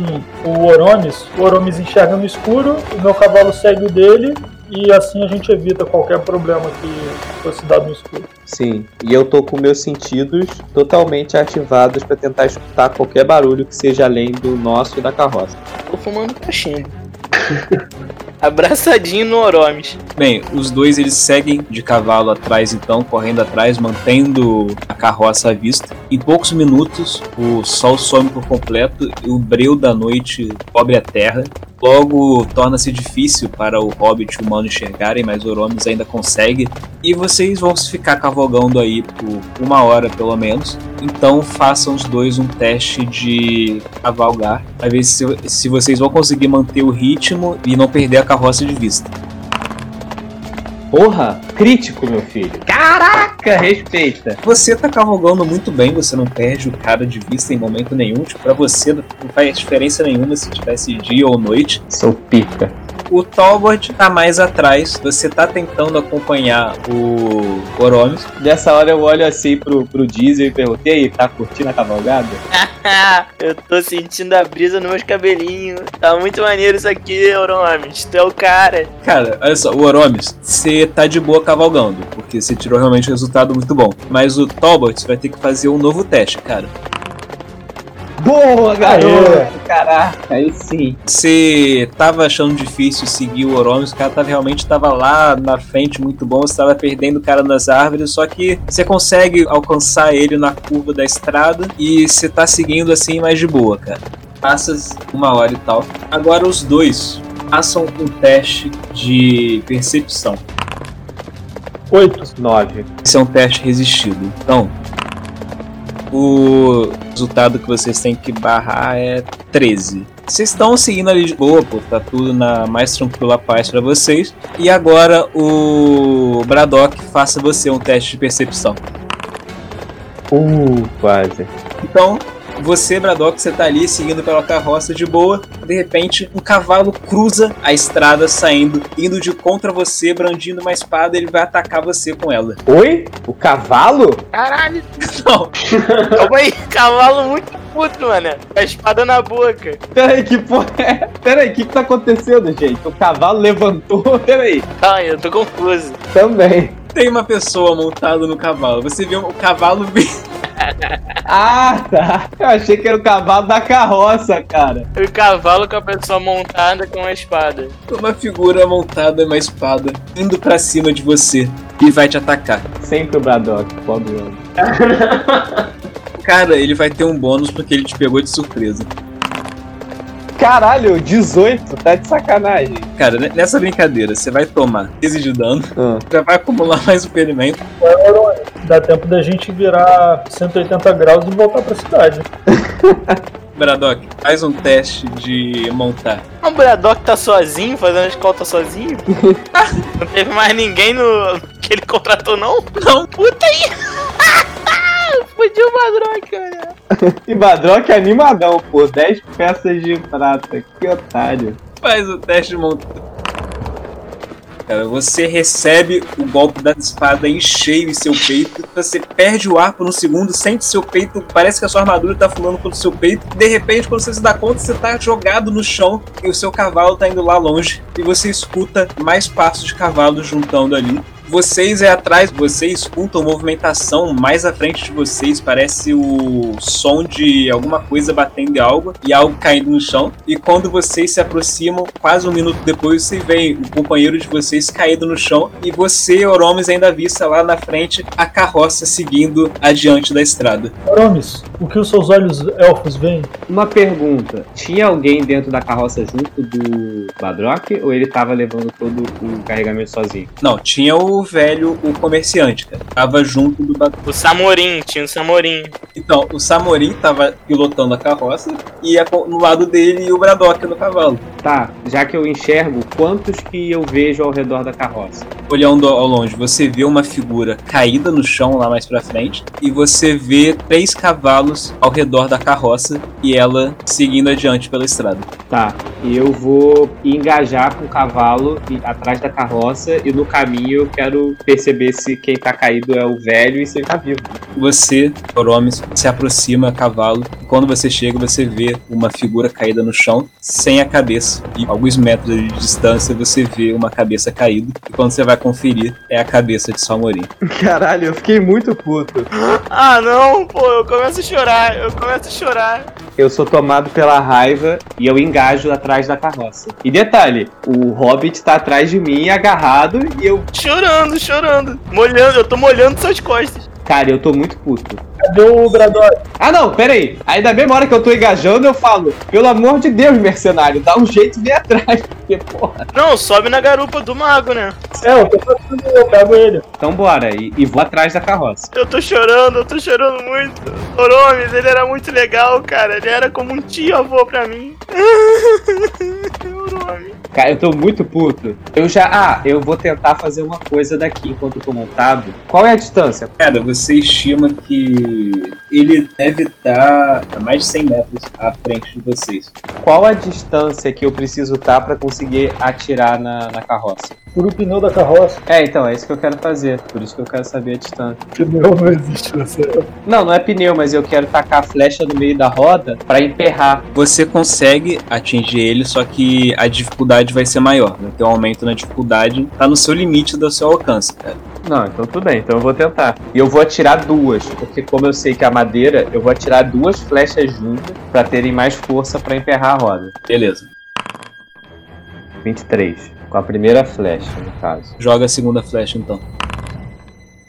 Speaker 3: o Oromes. O Oromes enxerga no escuro, o meu cavalo segue o dele, e assim a gente evita qualquer problema que fosse dado no escuro.
Speaker 2: Sim, e eu tô com meus sentidos totalmente ativados pra tentar escutar qualquer barulho que seja além do nosso e da carroça.
Speaker 4: Tô fumando cachimbo.
Speaker 7: Abraçadinho no Oromes.
Speaker 6: Bem, os dois eles seguem de cavalo atrás, então, correndo atrás, mantendo a carroça à vista. Em poucos minutos, o sol some por completo e o breu da noite cobre a terra. Logo, torna-se difícil para o hobbit humano enxergarem, mas Oromes ainda consegue. E vocês vão ficar cavalgando aí por uma hora pelo menos. Então façam os dois um teste de cavalgar, para ver se, se vocês vão conseguir manter o ritmo e não perder a carroça de vista.
Speaker 2: Porra, crítico, meu filho. Caraca, respeita.
Speaker 6: Você tá cavalgando muito bem, você não perde o cara de vista em momento nenhum. Tipo, pra você não faz diferença nenhuma se tivesse dia ou noite.
Speaker 2: Sou pica.
Speaker 6: O Talbot tá mais atrás, você tá tentando acompanhar o Oromes.
Speaker 2: Nessa hora eu olho assim pro, pro Diesel e pergunto: e aí, tá curtindo a cavalgada?
Speaker 7: eu tô sentindo a brisa nos meus cabelinhos. Tá muito maneiro isso aqui, Oromes. Tu é o cara.
Speaker 6: Cara, olha só, o Oromes, você tá de boa cavalgando, porque você tirou realmente um resultado muito bom. Mas o Talbot vai ter que fazer um novo teste, cara.
Speaker 2: Boa, garoto! Caraca, aí sim.
Speaker 6: Você tava achando difícil seguir o Oromes, o cara tava, realmente tava lá na frente muito bom, você tava perdendo o cara nas árvores, só que você consegue alcançar ele na curva da estrada e você tá seguindo assim mais de boa, cara. Passas uma hora e tal. Agora os dois façam um teste de percepção.
Speaker 3: Oito.
Speaker 2: Nove.
Speaker 6: Esse é um teste resistido. Então, o resultado que vocês têm que barrar é 13. Vocês estão seguindo ali de boa, pô, tá tudo na mais tranquila paz para vocês. E agora o Braddock faça você um teste de percepção.
Speaker 2: Uh, quase.
Speaker 6: Então, você, Braddock, você tá ali seguindo pela carroça de boa. De repente, um cavalo cruza a estrada saindo, indo de contra você, brandindo uma espada. Ele vai atacar você com ela.
Speaker 2: Oi? O cavalo?
Speaker 7: Caralho,
Speaker 6: Não,
Speaker 7: calma aí. Cavalo muito puto, mano. Com a espada na boca.
Speaker 2: Peraí, que porra é? Peraí, o que que tá acontecendo, gente? O cavalo levantou? Peraí.
Speaker 7: Ai, eu tô confuso.
Speaker 2: Também.
Speaker 6: tem uma pessoa montada no cavalo. Você vê o cavalo vir
Speaker 2: Ah, tá. Eu achei que era o cavalo da carroça, cara.
Speaker 7: O cavalo com a pessoa montada com a espada.
Speaker 6: uma figura montada numa espada indo pra cima de você e vai te atacar.
Speaker 2: Sempre o Braddock, pobre homem.
Speaker 6: Cara, ele vai ter um bônus porque ele te pegou de surpresa.
Speaker 2: Caralho, 18, tá de sacanagem.
Speaker 6: Cara, ne- nessa brincadeira, você vai tomar 15 de dano,
Speaker 2: Ah.
Speaker 6: já vai acumular mais um ferimento.
Speaker 3: Dá tempo da gente virar 180 graus e voltar pra cidade.
Speaker 6: Braddock, faz um teste de montar.
Speaker 7: O Braddock tá sozinho, fazendo a escolta sozinho? não teve mais ninguém no que ele contratou, não? Não. Puta aí! Fudiu o Braddock, cara.
Speaker 2: E Braddock é animadão, pô. 10 peças de prata. Que otário.
Speaker 6: Faz o teste de. Cara, você recebe o golpe da espada em cheio em seu peito. Você perde o ar por um segundo, sente seu peito, parece que a sua armadura tá fulando pelo seu peito. De repente, quando você se dá conta, você tá jogado no chão e o seu cavalo tá indo lá longe. E você escuta mais passos de cavalo juntando ali. Vocês é atrás, vocês escutam movimentação mais à frente de vocês, parece o som de alguma coisa batendo em algo e algo caindo no chão. E quando vocês se aproximam, quase um minuto depois, você vê o companheiro de vocês caído no chão e você, Oromes, ainda vista lá na frente a carroça seguindo adiante da estrada.
Speaker 3: Oromis, o que os seus olhos elfos veem?
Speaker 2: Uma pergunta. Tinha alguém dentro da carroça junto do Braddock ou ele tava levando todo o carregamento sozinho?
Speaker 6: Não, tinha o velho, o comerciante, cara. Tava junto do ba-
Speaker 7: O Samorim, tinha o Samorim.
Speaker 6: Então, o Samorim tava pilotando a carroça e a- no lado dele o Braddock no cavalo.
Speaker 2: Tá, já que eu enxergo, quantos que eu vejo ao redor da carroça?
Speaker 6: Olhando ao longe, você vê uma figura caída no chão lá mais pra frente e você vê três cavalos ao redor da carroça e ela seguindo adiante pela estrada.
Speaker 2: Tá, e eu vou engajar com o cavalo atrás da carroça e no caminho eu quero perceber se quem tá caído é o velho e se ele tá vivo.
Speaker 6: Você, Oromes, se aproxima a cavalo e quando você chega você vê uma figura caída no chão sem a cabeça e alguns metros de distância você vê uma cabeça caída e quando você vai conferir é a cabeça de Samorim.
Speaker 2: Caralho, eu fiquei muito puto.
Speaker 7: Ah, não, pô, eu começo a chorar, eu começo a chorar.
Speaker 2: Eu sou tomado pela raiva e eu engajo atrás da carroça. E detalhe, o Hobbit tá atrás de mim, agarrado, e eu.
Speaker 4: Chorando, chorando. Molhando, eu tô molhando suas costas.
Speaker 2: Cara, eu tô muito puto.
Speaker 3: Cadê o Braddock?
Speaker 2: Ah não, pera aí. Aí da mesma hora que eu tô engajando, eu falo, pelo amor de Deus, mercenário, dá um jeito de ir atrás, porque, porra.
Speaker 4: Não, sobe na garupa do mago, né?
Speaker 3: É, eu tô fazendo, eu pego ele.
Speaker 2: Então bora, e, e vou atrás da carroça.
Speaker 4: Eu tô chorando, eu tô chorando muito. Oromes, ele era muito legal, cara. Ele era como um tio avô pra mim. Oromes.
Speaker 2: Cara, eu tô muito puto. Eu já. Ah, eu vou tentar fazer uma coisa daqui enquanto eu tô montado. Qual é a distância?
Speaker 6: Cara, você estima que ele deve estar a mais de 100 metros à frente de vocês.
Speaker 2: Qual a distância que eu preciso estar pra conseguir atirar na, na carroça?
Speaker 3: Fura o pneu da carroça.
Speaker 2: É, então, é isso que eu quero fazer. Por isso que eu quero saber a distância.
Speaker 3: Pneu não existe, você.
Speaker 2: Não, não é pneu, mas eu quero tacar a flecha no meio da roda pra emperrar.
Speaker 6: Você consegue atingir ele, só que a dificuldade vai ser maior. Né? Um aumento na dificuldade, tá no seu limite do seu alcance, cara.
Speaker 2: Não, então tudo bem, então eu vou tentar. E eu vou atirar duas, porque como eu sei que a madeira, eu vou atirar duas flechas juntas pra terem mais força pra emperrar a roda.
Speaker 6: Beleza.
Speaker 2: 23. Com a primeira flecha, no caso.
Speaker 6: Joga a segunda flecha então.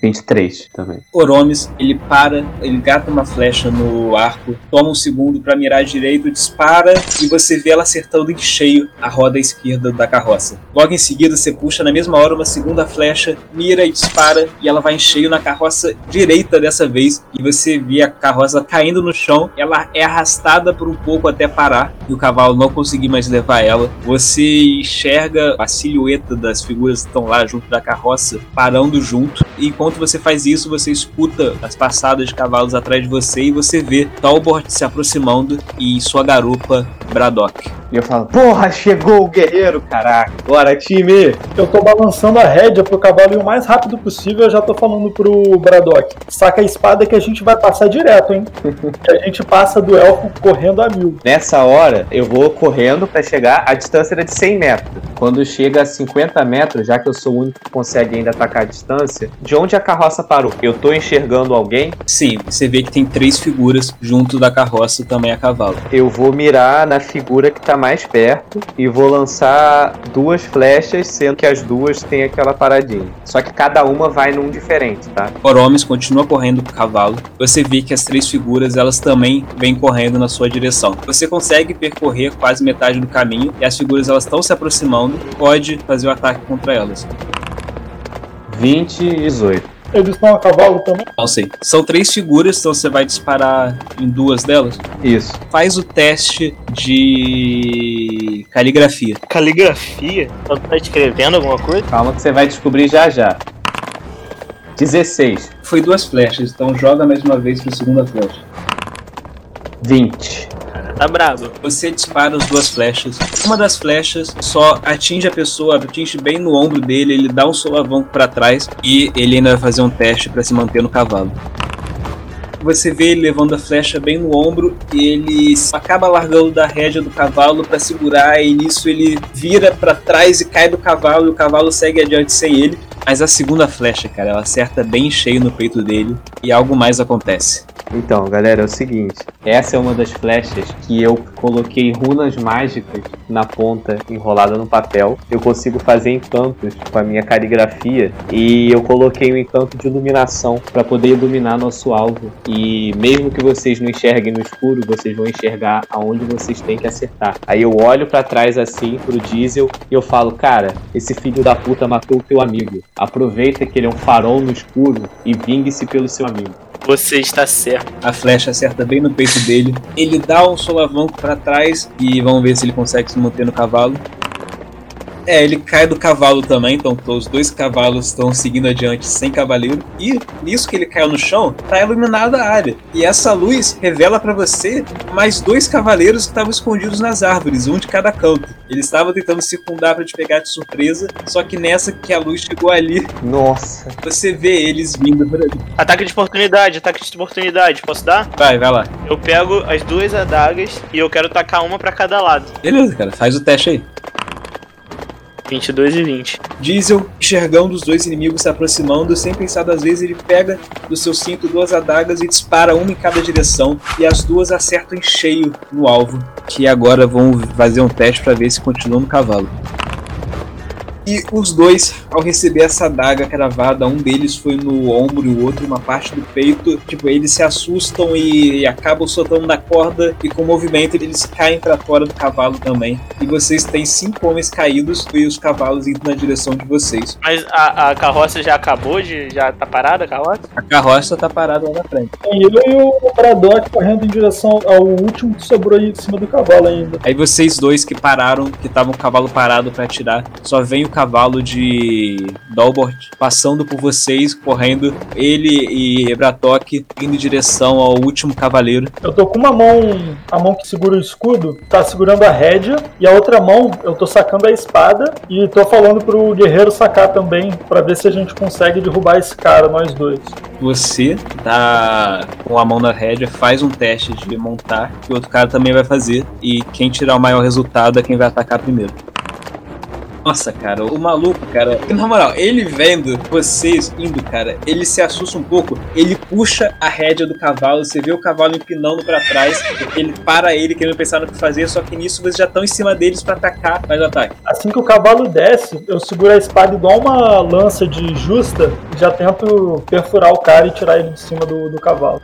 Speaker 2: 23 também.
Speaker 6: Oromes, ele para, ele gata uma flecha no arco, toma um segundo pra mirar direito, dispara e você vê ela acertando em cheio a roda esquerda da carroça. Logo em seguida, você puxa na mesma hora uma segunda flecha, mira e dispara e ela vai em cheio na carroça direita dessa vez e você vê a carroça caindo no chão, ela é arrastada por um pouco até parar e o cavalo não conseguir mais levar ela. Você enxerga a silhueta das figuras que estão lá junto da carroça parando junto e enquanto você faz isso, você escuta as passadas de cavalos atrás de você e você vê Talbot se aproximando e sua garupa Braddock.
Speaker 2: E eu falo, porra, chegou o guerreiro, caraca. Bora, time!
Speaker 3: Eu tô balançando a rédea pro cavalo o mais rápido possível. Eu já tô falando pro Braddock. Saca a espada que a gente vai passar direto, hein? a gente passa do elfo correndo a mil.
Speaker 2: Nessa hora, eu vou correndo pra chegar. A distância era de 100 metros. Quando chega a 50 metros, já que eu sou o único que consegue ainda atacar a distância, de onde a carroça parou? Eu tô enxergando alguém?
Speaker 6: Sim, você vê que tem três figuras junto da carroça também a cavalo.
Speaker 2: Eu vou mirar na figura que tá mais perto e vou lançar duas flechas, sendo que as duas têm aquela paradinha. Só que cada uma vai num diferente, tá?
Speaker 6: Oromes continua correndo com o cavalo. Você vê que as três figuras elas também vêm correndo na sua direção. Você consegue percorrer quase metade do caminho e as figuras elas estão se aproximando. Pode fazer o ataque contra elas.
Speaker 2: 20 e 18.
Speaker 3: Eles estão a cavalo também.
Speaker 6: Não sei. São três figuras, então você vai disparar em duas delas.
Speaker 2: Isso.
Speaker 6: Faz o teste de caligrafia.
Speaker 4: Caligrafia? Ela tá escrevendo alguma coisa?
Speaker 2: Calma que você vai descobrir já já. 16.
Speaker 6: Foi duas flechas, então joga mais uma vez para a segunda flecha.
Speaker 2: 20.
Speaker 4: Tá brabo.
Speaker 6: Você dispara as duas flechas. Uma das flechas só atinge a pessoa, atinge bem no ombro dele, ele dá um solavanco para trás e ele ainda vai fazer um teste para se manter no cavalo. Você vê ele levando a flecha bem no ombro e ele acaba largando da rédea do cavalo para segurar e nisso ele vira para trás e cai do cavalo e o cavalo segue adiante sem ele. Mas a segunda flecha, cara, ela acerta bem cheio no peito dele e algo mais acontece.
Speaker 2: Então, galera, é o seguinte. Essa é uma das flechas que eu coloquei runas mágicas na ponta enrolada no papel. Eu consigo fazer encantos com a minha caligrafia e eu coloquei um encanto de iluminação para poder iluminar nosso alvo. E mesmo que vocês não enxerguem no escuro, vocês vão enxergar aonde vocês têm que acertar. Aí eu olho para trás assim pro diesel e eu falo: "Cara, esse filho da puta matou o teu amigo. Aproveita que ele é um farol no escuro e vingue-se pelo seu amigo."
Speaker 4: Você está certo.
Speaker 6: A flecha acerta bem no peito dele. Ele dá um solavanco para trás e vamos ver se ele consegue se manter no cavalo. É, ele cai do cavalo também, então os dois cavalos estão seguindo adiante sem cavaleiro. E nisso que ele caiu no chão, tá iluminada a área. E essa luz revela para você mais dois cavaleiros que estavam escondidos nas árvores, um de cada canto. Eles estavam tentando circundar para te pegar de surpresa, só que nessa que a luz chegou ali,
Speaker 2: Nossa.
Speaker 6: você vê eles vindo por ali.
Speaker 4: Ataque de oportunidade, ataque de oportunidade. Posso dar?
Speaker 6: Vai, vai lá.
Speaker 4: Eu pego as duas adagas e eu quero tacar uma pra cada lado.
Speaker 6: Beleza, cara, faz o teste aí.
Speaker 4: 22 e 20.
Speaker 6: Diesel, enxergando os dois inimigos se aproximando, sem pensar duas vezes, ele pega do seu cinto duas adagas e dispara uma em cada direção. E as duas acertam em cheio no alvo. Que agora vão fazer um teste para ver se continuam no cavalo. E os dois, ao receber essa adaga cravada, um deles foi no ombro e o outro uma parte do peito. Tipo, eles se assustam e, e acabam soltando da corda e com o movimento eles caem para fora do cavalo também. E vocês têm cinco homens caídos e os cavalos indo na direção de vocês.
Speaker 4: Mas a, a carroça já acabou de. Já tá parada a carroça?
Speaker 6: A carroça tá parada lá na frente.
Speaker 3: Tem eu e o Braddock correndo em direção ao último que sobrou aí em cima do cavalo ainda.
Speaker 6: Aí vocês dois que pararam, que estavam o cavalo parado para atirar, só vem o cavalo de Dalbort passando por vocês, correndo, ele e Bratok indo em direção ao último cavaleiro.
Speaker 3: Eu tô com uma mão, a mão que segura o escudo, tá segurando a rédea, e a outra mão eu tô sacando a espada e tô falando pro guerreiro sacar também, pra ver se a gente consegue derrubar esse cara, nós dois.
Speaker 6: Você tá com a mão na rédea, faz um teste de montar, que o outro cara também vai fazer, e quem tirar o maior resultado é quem vai atacar primeiro. Nossa, cara, o maluco, cara, na moral, ele vendo vocês indo, cara, ele se assusta um pouco, ele puxa a rédea do cavalo, você vê o cavalo empinando pra trás, ele para ele querendo pensar no que fazer, só que nisso vocês já estão em cima deles pra atacar, faz o ataque.
Speaker 3: Assim que o cavalo desce, eu seguro a espada igual uma lança de justa e já tento perfurar o cara e tirar ele de cima do, do cavalo.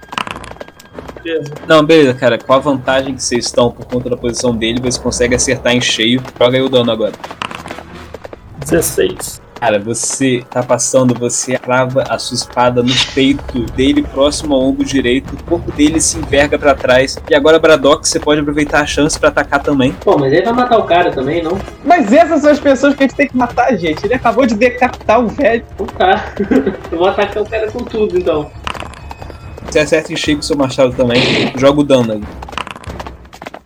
Speaker 3: Beleza.
Speaker 6: Não, beleza, cara, com a vantagem que vocês estão por conta da posição dele, você consegue acertar em cheio. Joga aí o dano agora.
Speaker 3: 16.
Speaker 6: Cara, você tá passando, você crava a sua espada no peito dele, próximo ao ombro direito. O corpo dele se enverga pra trás. E agora, Braddock, você pode aproveitar a chance pra atacar também.
Speaker 5: Pô, mas ele vai matar o cara também, não?
Speaker 2: Mas essas são as pessoas que a gente tem que matar, gente. Ele acabou de decapitar o velho.
Speaker 5: Então tá. eu vou atacar o cara com tudo, então.
Speaker 6: Você acerta em cheio com seu machado também. Joga o dano aí.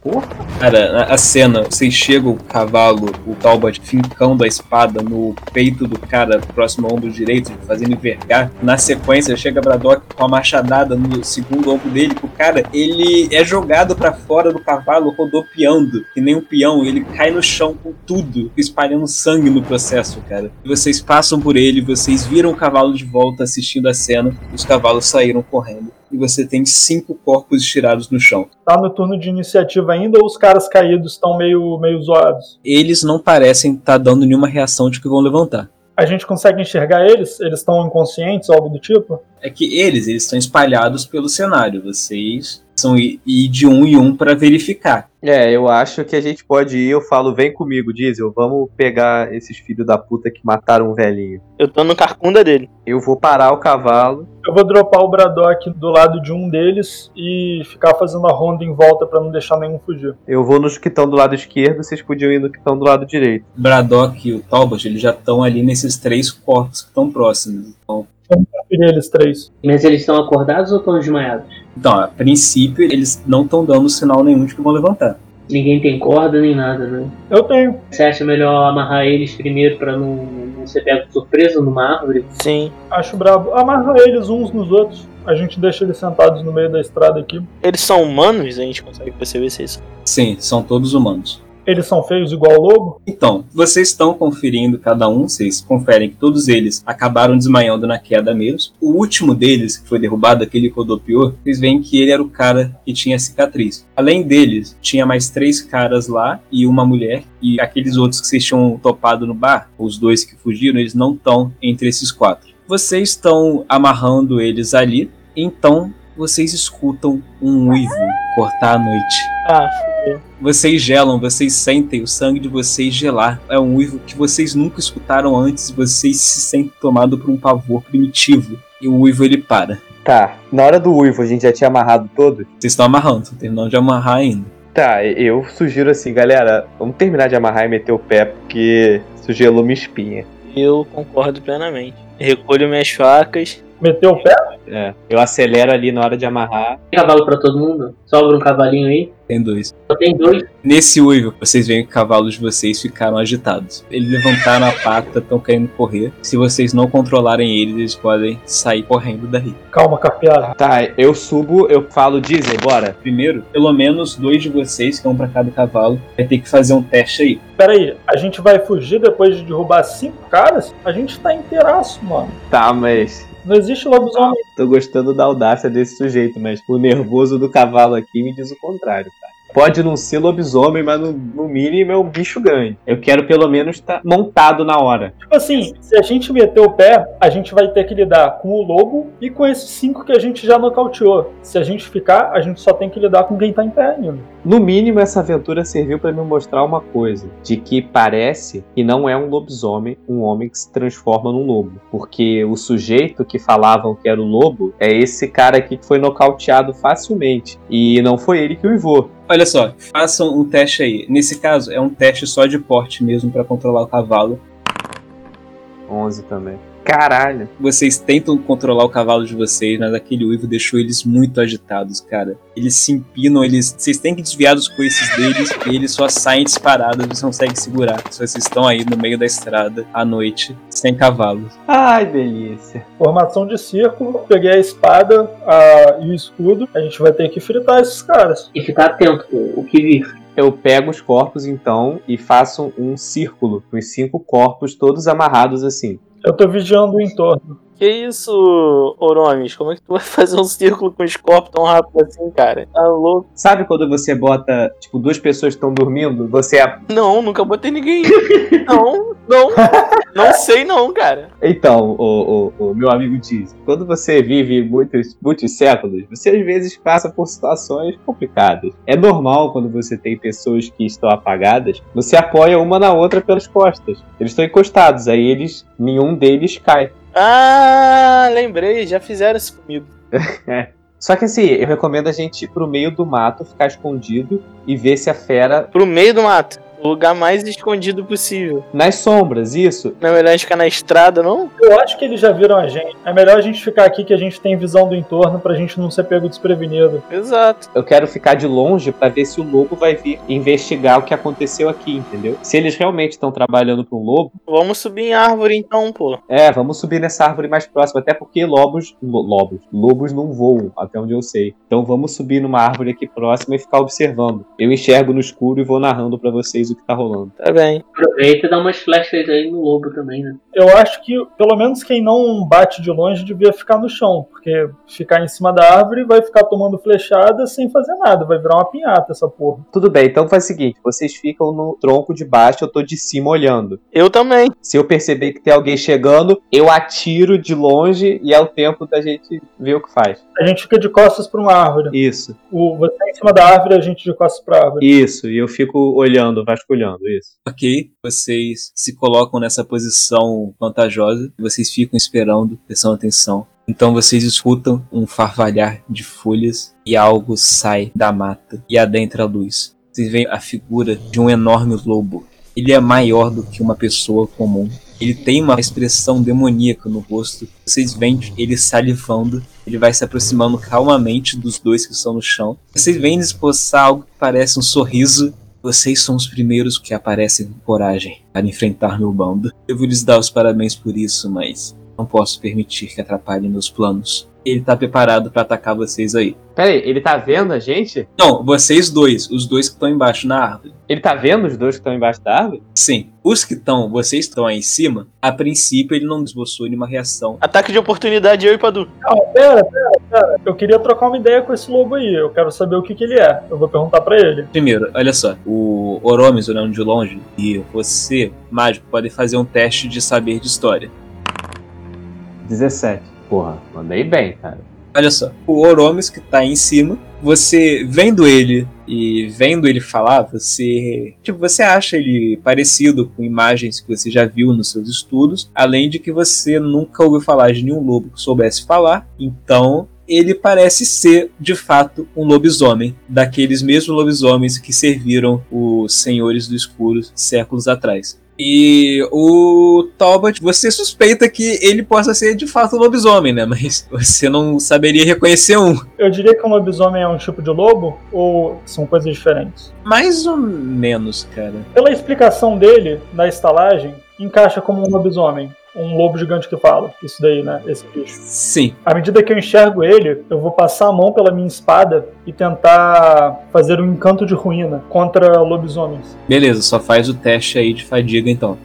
Speaker 2: Porra.
Speaker 6: Cara, a cena, vocês chegam o cavalo, o Talbot fincando a espada no peito do cara próximo ao ombro direito, fazendo envergar. Na sequência, chega Braddock com a machadada no segundo ombro dele, o cara, ele é jogado pra fora do cavalo, rodopiando, que nem um peão, ele cai no chão com tudo, espalhando sangue no processo, cara. Vocês passam por ele, vocês viram o cavalo de volta assistindo a cena, os cavalos saíram correndo. E você tem cinco corpos estirados no chão.
Speaker 3: Tá no turno de iniciativa ainda ou os caras caídos estão meio, meio zoados?
Speaker 6: Eles não parecem estar dando nenhuma reação de que vão levantar.
Speaker 3: A gente consegue enxergar eles? Eles estão inconscientes, algo do tipo?
Speaker 6: É que eles, eles estão espalhados pelo cenário. Vocês são ir de um em um para verificar.
Speaker 2: É, eu acho que a gente pode ir. Eu falo, vem comigo, Diesel. Vamos pegar esses filhos da puta que mataram um velhinho.
Speaker 4: Eu tô no carcunda dele.
Speaker 2: Eu vou parar o cavalo.
Speaker 3: Eu vou dropar o Braddock do lado de um deles e ficar fazendo a ronda em volta pra não deixar nenhum fugir.
Speaker 2: Eu vou nos que estão do lado esquerdo. Vocês podiam ir no que estão do lado direito.
Speaker 6: Braddock e o Talbot, eles já estão ali nesses três corpos que estão próximos. Então,
Speaker 3: Vamos conferir eles três.
Speaker 5: Mas eles estão acordados ou estão desmaiados?
Speaker 6: então, a princípio, eles não estão dando sinal nenhum de que vão levantar.
Speaker 5: Ninguém tem corda nem nada, né?
Speaker 3: Eu tenho.
Speaker 5: Você acha melhor amarrar eles primeiro pra não, não ser pego de surpresa numa árvore?
Speaker 4: Sim.
Speaker 3: Acho brabo. Amarra eles uns nos outros. A gente deixa eles sentados no meio da estrada aqui.
Speaker 4: Eles são humanos? A gente consegue perceber se eles são.
Speaker 6: Sim, são todos humanos.
Speaker 3: Eles são feios igual o lobo?
Speaker 6: Então, vocês estão conferindo cada um, vocês conferem que todos eles acabaram desmaiando na queda mesmo. O último deles, que foi derrubado, aquele que rodopiou, vocês veem que ele era o cara que tinha cicatriz. Além deles, tinha mais três caras lá e uma mulher. E aqueles outros que vocês tinham topado no bar, os dois que fugiram, eles não estão entre esses quatro. Vocês estão amarrando eles ali, então vocês escutam um uivo cortar a noite.
Speaker 4: Ah,
Speaker 6: Vocês gelam, vocês sentem o sangue de vocês gelar. É um uivo que vocês nunca escutaram antes, vocês se sentem tomados por um pavor primitivo. E o uivo ele para.
Speaker 2: Tá, na hora do uivo a gente já tinha amarrado todo?
Speaker 6: Vocês estão amarrando, estão terminando de amarrar ainda.
Speaker 2: Tá, eu sugiro assim, galera, vamos terminar de amarrar e meter o pé, porque isso gelou minha espinha.
Speaker 4: eu concordo plenamente. Recolho minhas facas,
Speaker 3: Meteu o pé?
Speaker 2: É, eu acelero ali na hora de amarrar.
Speaker 5: Tem cavalo pra todo mundo? Sobra um cavalinho aí?
Speaker 6: Tem dois.
Speaker 5: Só tem dois.
Speaker 6: Nesse uivo, vocês veem que os cavalos de vocês ficaram agitados. Eles levantaram a pata, estão querendo correr. Se vocês não controlarem eles, eles podem sair correndo daí.
Speaker 3: Calma, carpeado.
Speaker 2: Tá, eu subo, eu falo, Disney, bora.
Speaker 6: Primeiro, pelo menos dois de vocês, que é um pra cada cavalo, vai ter que fazer um teste aí.
Speaker 3: Pera aí, a gente vai fugir depois de derrubar cinco caras? A gente tá inteiraço, mano.
Speaker 2: Tá, mas
Speaker 3: Não existe lobisomem.
Speaker 2: tô gostando da audácia desse sujeito, mas o nervoso do cavalo aqui me diz o contrário, cara. Pode não ser lobisomem, mas no, no mínimo é um bicho grande. Eu quero pelo menos estar montado na hora.
Speaker 3: Tipo assim, se a gente meter o pé, a gente vai ter que lidar com o lobo e com esses cinco que a gente já nocauteou. Se a gente ficar, a gente só tem que lidar com quem tá em pé ainda.
Speaker 2: No mínimo, essa aventura serviu pra me mostrar uma coisa: de que parece que não é um lobisomem, um homem que se transforma num lobo. Porque o sujeito que falavam que era o lobo é esse cara aqui que foi nocauteado facilmente. E não foi ele que o uivou.
Speaker 6: Olha só, façam um teste aí. Nesse caso, é um teste só de porte mesmo pra controlar o cavalo.
Speaker 2: 11 também. Caralho.
Speaker 6: Vocês tentam controlar o cavalo de vocês, mas aquele uivo deixou eles muito agitados, cara. Eles se empinam, eles. Vocês têm que desviar dos coices deles e eles só saem disparados, vocês não conseguem segurar. Se vocês estão aí no meio da estrada à noite, sem cavalos.
Speaker 2: Ai, delícia.
Speaker 3: Formação de círculo, peguei a espada a- e o escudo. A gente vai ter que fritar esses caras.
Speaker 5: E ficar atento com o que vir.
Speaker 2: Eu pego os corpos então e faço um círculo com os cinco corpos todos amarrados assim.
Speaker 3: Eu tô vigiando o entorno.
Speaker 7: Que isso, Oromes? Como é que tu vai fazer um círculo com os corpos tão rápido assim, cara? Tá louco?
Speaker 2: Sabe quando você bota, tipo, duas pessoas estão dormindo, você a-
Speaker 7: Não, nunca botei ninguém. não, não. Não sei não, cara.
Speaker 2: Então, o, o, o meu amigo diz, quando você vive muitos, muitos séculos, você às vezes passa por situações complicadas. É normal quando você tem pessoas que estão apagadas, você apoia uma na outra pelas costas. Eles estão encostados, aí eles, nenhum deles cai.
Speaker 7: Ah, lembrei, já fizeram isso comigo.
Speaker 2: Só que assim, eu recomendo a gente ir pro meio do mato, ficar escondido e ver se a fera
Speaker 7: Pro meio do mato. O lugar mais escondido possível.
Speaker 2: nas sombras, isso.
Speaker 7: Não é melhor a gente ficar na estrada, não?
Speaker 3: Eu acho que eles já viram a gente. É melhor a gente ficar aqui que a gente tem visão do entorno pra gente não ser pego desprevenido.
Speaker 7: Exato.
Speaker 2: Eu quero ficar de longe pra ver se o lobo vai vir investigar o que aconteceu aqui, entendeu? Se eles realmente estão trabalhando para um lobo,
Speaker 7: Vamos subir em árvore então, pô.
Speaker 2: é, vamos subir nessa árvore mais próxima, até porque lobos, lo- lobos, lobos não voam, até onde eu sei. Então vamos subir numa árvore aqui próxima e ficar observando. Eu enxergo no escuro e vou narrando pra vocês o que tá rolando.
Speaker 7: Tá bem.
Speaker 5: Aproveita e dá umas flechas aí no lobo também, né?
Speaker 3: Eu acho que pelo menos quem não bate de longe devia ficar no chão, porque ficar em cima da árvore vai ficar tomando flechada sem fazer nada, vai virar uma pinhata essa porra.
Speaker 2: Tudo bem, então faz o seguinte, vocês ficam no tronco de baixo, eu tô de cima olhando.
Speaker 7: Eu também.
Speaker 2: Se eu perceber que tem alguém chegando, eu atiro de longe e é o tempo da gente ver o que faz.
Speaker 3: A gente fica de costas pra uma árvore.
Speaker 2: Isso,
Speaker 3: O, você em cima da árvore, a gente de costas pra árvore.
Speaker 2: isso, e eu fico olhando, vasculhando, isso.
Speaker 6: Ok, vocês se colocam nessa posição vantajosa, vocês ficam esperando, prestando atenção. Então vocês escutam um farvalhar de folhas e algo sai da mata e adentra a luz. Vocês veem a figura de um enorme lobo. Ele é maior do que uma pessoa comum. Ele tem uma expressão demoníaca no rosto. Vocês veem ele salivando. Ele vai se aproximando calmamente dos dois que estão no chão. Vocês veem ele esboçar algo que parece um sorriso vocês são os primeiros que aparecem com coragem para enfrentar meu bando. Eu vou lhes dar os parabéns por isso, mas não posso permitir que atrapalhem meus planos. Ele tá preparado para atacar vocês aí.
Speaker 2: Pera aí, ele tá vendo a gente?
Speaker 6: Não, vocês dois, os dois que estão embaixo na árvore.
Speaker 2: Ele tá vendo os dois que estão embaixo da árvore?
Speaker 6: Sim, os que estão, vocês estão aí em cima, a princípio ele não esboçou nenhuma reação.
Speaker 7: Ataque de oportunidade, eu e Padu.
Speaker 3: Não, pera, pera, pera. Eu queria trocar uma ideia com esse lobo aí. Eu quero saber o que, que ele é. Eu vou perguntar pra ele.
Speaker 6: Primeiro, olha só, o Oromes olhando de longe e você, mágico, podem fazer um teste de saber de história.
Speaker 2: 17. Porra, mandei bem, cara.
Speaker 6: Olha só, o Oromes que tá em cima, você vendo ele e vendo ele falar, você, tipo, você acha ele parecido com imagens que você já viu nos seus estudos, além de que você nunca ouviu falar de nenhum lobo que soubesse falar, então ele parece ser, de fato, um lobisomem, daqueles mesmos lobisomens que serviram os senhores do escuro séculos atrás. E o Talbot, você suspeita que ele possa ser de fato um lobisomem, né? Mas você não saberia reconhecer um.
Speaker 3: Eu diria que um lobisomem é um tipo de lobo ou são coisas diferentes?
Speaker 6: Mais ou menos, cara.
Speaker 3: Pela explicação dele na estalagem, encaixa como um lobisomem. Um lobo gigante que fala. Isso daí, né? Esse bicho.
Speaker 6: Sim.
Speaker 3: À medida que eu enxergo ele, eu vou passar a mão pela minha espada e tentar fazer um encanto de ruína contra lobisomens.
Speaker 6: Beleza, só faz o teste aí de fadiga então.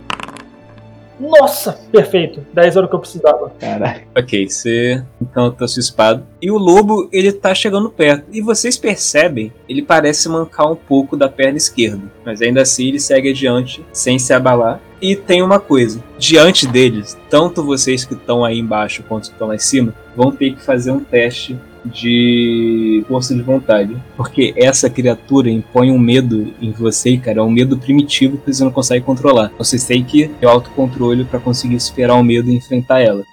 Speaker 3: Nossa! Perfeito. 10 era o que eu precisava.
Speaker 2: Caralho.
Speaker 6: Ok, você encanta a sua espada. E o lobo, ele tá chegando perto. E vocês percebem, ele parece mancar um pouco da perna esquerda. Mas ainda assim ele segue adiante, sem se abalar. E tem uma coisa: diante deles, tanto vocês que estão aí embaixo quanto que estão lá em cima, vão ter que fazer um teste de força de vontade. Porque essa criatura impõe um medo em você, cara. É um medo primitivo que você não consegue controlar. Vocês têm que ter o autocontrole para conseguir superar o medo e enfrentar ela.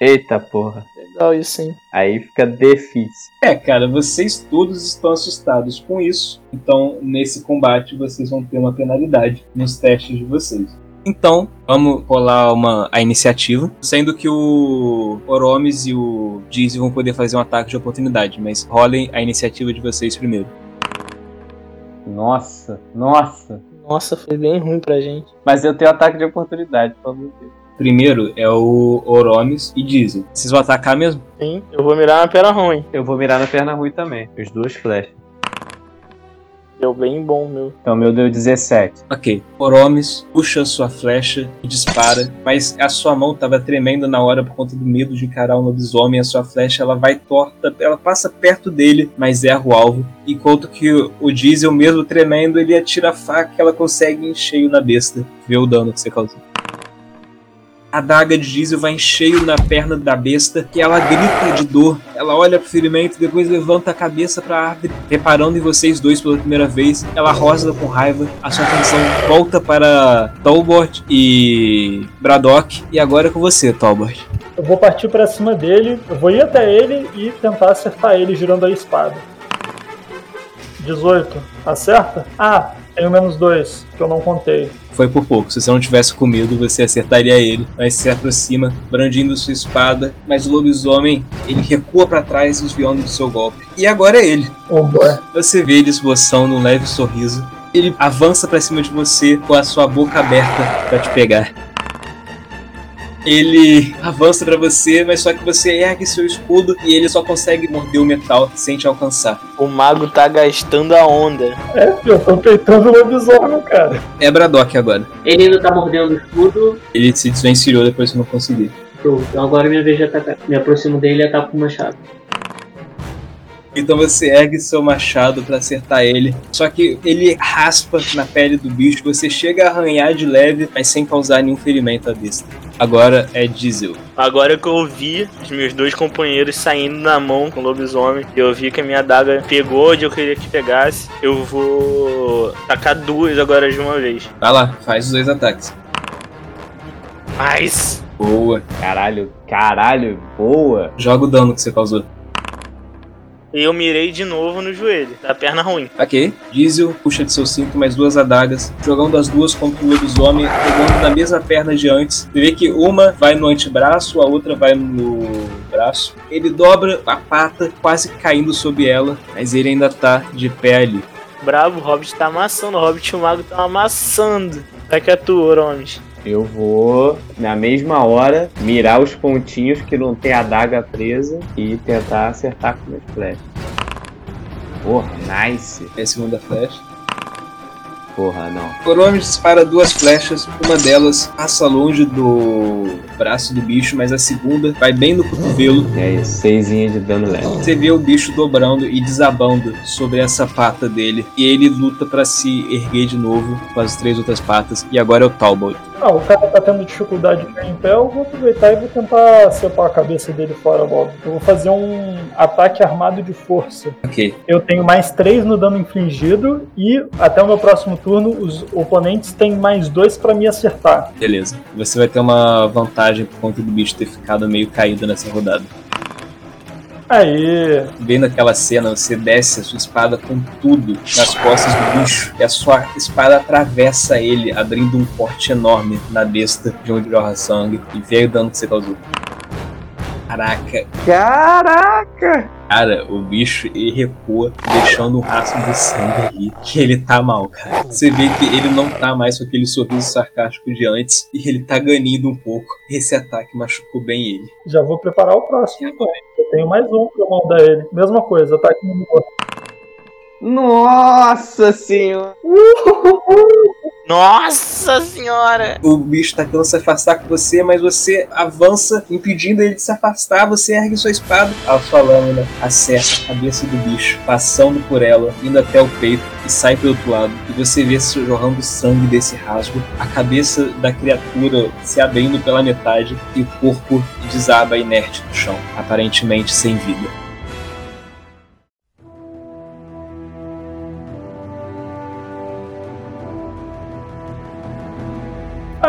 Speaker 2: Eita porra.
Speaker 7: Legal isso, hein?
Speaker 2: Aí fica difícil.
Speaker 6: É, cara, vocês todos estão assustados com isso. Então, nesse combate, vocês vão ter uma penalidade nos testes de vocês. Então, vamos rolar uma, a iniciativa, sendo que o Oromes e o Dizzy vão poder fazer um ataque de oportunidade, mas rolem a iniciativa de vocês primeiro.
Speaker 2: Nossa, nossa.
Speaker 7: Nossa, foi bem ruim pra gente.
Speaker 2: Mas eu tenho ataque de oportunidade, por favor.
Speaker 6: Primeiro é o Oromes e Dizzy. Vocês vão atacar mesmo?
Speaker 7: Sim, eu vou mirar na pera ruim.
Speaker 2: Eu vou mirar na perna ruim também. Os duas flechas.
Speaker 7: Deu bem bom, meu.
Speaker 2: Então meu deu 17.
Speaker 6: Ok. Oromes puxa sua flecha e dispara, mas a sua mão estava tremendo na hora por conta do medo de encarar um lobisomem. A sua flecha ela vai torta, ela passa perto dele, mas erra o alvo. Enquanto que o, o Diesel, mesmo tremendo, ele atira a faca e ela consegue em cheio na besta. Vê o dano que você causou. A daga de Diesel vai em cheio na perna da besta, que ela grita de dor. Ela olha pro ferimento, depois levanta a cabeça pra árvore, reparando em vocês dois pela primeira vez. Ela rosna com raiva, a sua atenção volta para Talbot e Braddock, e agora é com você, Talbot.
Speaker 3: Eu vou partir pra cima dele, eu vou ir até ele e tentar acertar ele girando a espada. 18. Acerta? Ah, tem o menos 2, que eu não contei.
Speaker 6: Foi por pouco. Se você não tivesse comido, você acertaria ele. Mas se aproxima, brandindo sua espada. Mas o lobisomem, ele recua para trás, desviando do seu golpe. E agora é ele.
Speaker 3: Oh, boy.
Speaker 6: Você vê ele esboçando um leve sorriso. Ele avança para cima de você com a sua boca aberta para te pegar. Ele avança para você, mas só que você ergue seu escudo e ele só consegue morder o metal sem te alcançar.
Speaker 7: O mago tá gastando a onda.
Speaker 3: É, eu tô peitando o lobisomem, cara.
Speaker 6: É Braddock agora.
Speaker 5: Ele ainda tá mordendo o escudo.
Speaker 6: Ele se desvencilhou depois que não conseguiu.
Speaker 5: Show. Então agora minha vez de atacar. Me aproximo dele e ataco com o machado.
Speaker 6: Então você ergue seu machado para acertar ele. Só que ele raspa na pele do bicho. Você chega a arranhar de leve, mas sem causar nenhum ferimento à besta. Agora é Diesel.
Speaker 4: Agora que eu vi os meus dois companheiros saindo na mão com o lobisomem, eu vi que a minha adaga pegou onde eu queria que pegasse, eu vou tacar duas agora de uma vez.
Speaker 6: Vai lá, faz os dois ataques.
Speaker 4: Mas
Speaker 6: Boa.
Speaker 2: Caralho, caralho, boa.
Speaker 6: Joga o dano que você causou.
Speaker 4: Eu mirei de novo no joelho, da perna ruim.
Speaker 6: Ok. Diesel puxa de seu cinto mais duas adagas, jogando as duas contra o lobisomem, pegando na mesma perna de antes. Você vê que uma vai no antebraço, a outra vai no braço. Ele dobra a pata, quase caindo sob ela, mas ele ainda tá de pé ali.
Speaker 4: Bravo, o Hobbit tá amassando, o Hobbit e o Mago estão amassando. Vai que é tu, Oromes.
Speaker 2: Eu vou, na mesma hora, mirar os pontinhos que não tem a daga presa e tentar acertar com meus flechas. Porra, nice.
Speaker 6: É a segunda flecha.
Speaker 2: Porra, não.
Speaker 6: Coromes dispara duas flechas, uma delas passa longe do braço do bicho, mas a segunda vai bem no cotovelo.
Speaker 2: É isso, seisinha de dano leve.
Speaker 6: Você vê o bicho dobrando e desabando sobre essa pata dele. E ele luta pra se erguer de novo com as três outras patas. E agora é o Talbot.
Speaker 3: Ah, o cara tá tendo dificuldade em pé, eu vou aproveitar e vou tentar separar a cabeça dele fora logo. Eu vou fazer um ataque armado de força.
Speaker 6: Ok.
Speaker 3: Eu tenho mais 3 no dano infligido e até o meu próximo turno os oponentes têm mais 2 pra me acertar.
Speaker 6: Beleza. Você vai ter uma vantagem por conta do bicho ter ficado meio caído nessa rodada.
Speaker 3: Aí,
Speaker 6: Vendo aquela cena, você desce a sua espada com tudo nas costas do bicho e a sua espada atravessa ele, abrindo um corte enorme na besta de onde jorra sangue e vê o dano que você causou. Caraca,
Speaker 2: Caraca!
Speaker 6: Cara, o bicho ele recua, deixando um rastro de sangue ali. Que ele tá mal, cara. Você vê que ele não tá mais com aquele sorriso sarcástico de antes e ele tá ganindo um pouco. Esse ataque machucou bem ele.
Speaker 3: já vou preparar o próximo. Eu tenho mais um pra mandar ele. Mesma coisa, ataque no
Speaker 2: Nossa senhora!
Speaker 4: Nossa senhora!
Speaker 6: O bicho tá tentando se afastar com você, mas você avança, impedindo ele de se afastar. Você ergue sua espada. A sua lâmina acerta a cabeça do bicho, passando por ela, indo até o peito e sai pelo outro lado. E você vê se jorrando sangue desse rasgo, a cabeça da criatura se abrindo pela metade e o corpo desaba inerte no chão, aparentemente sem vida.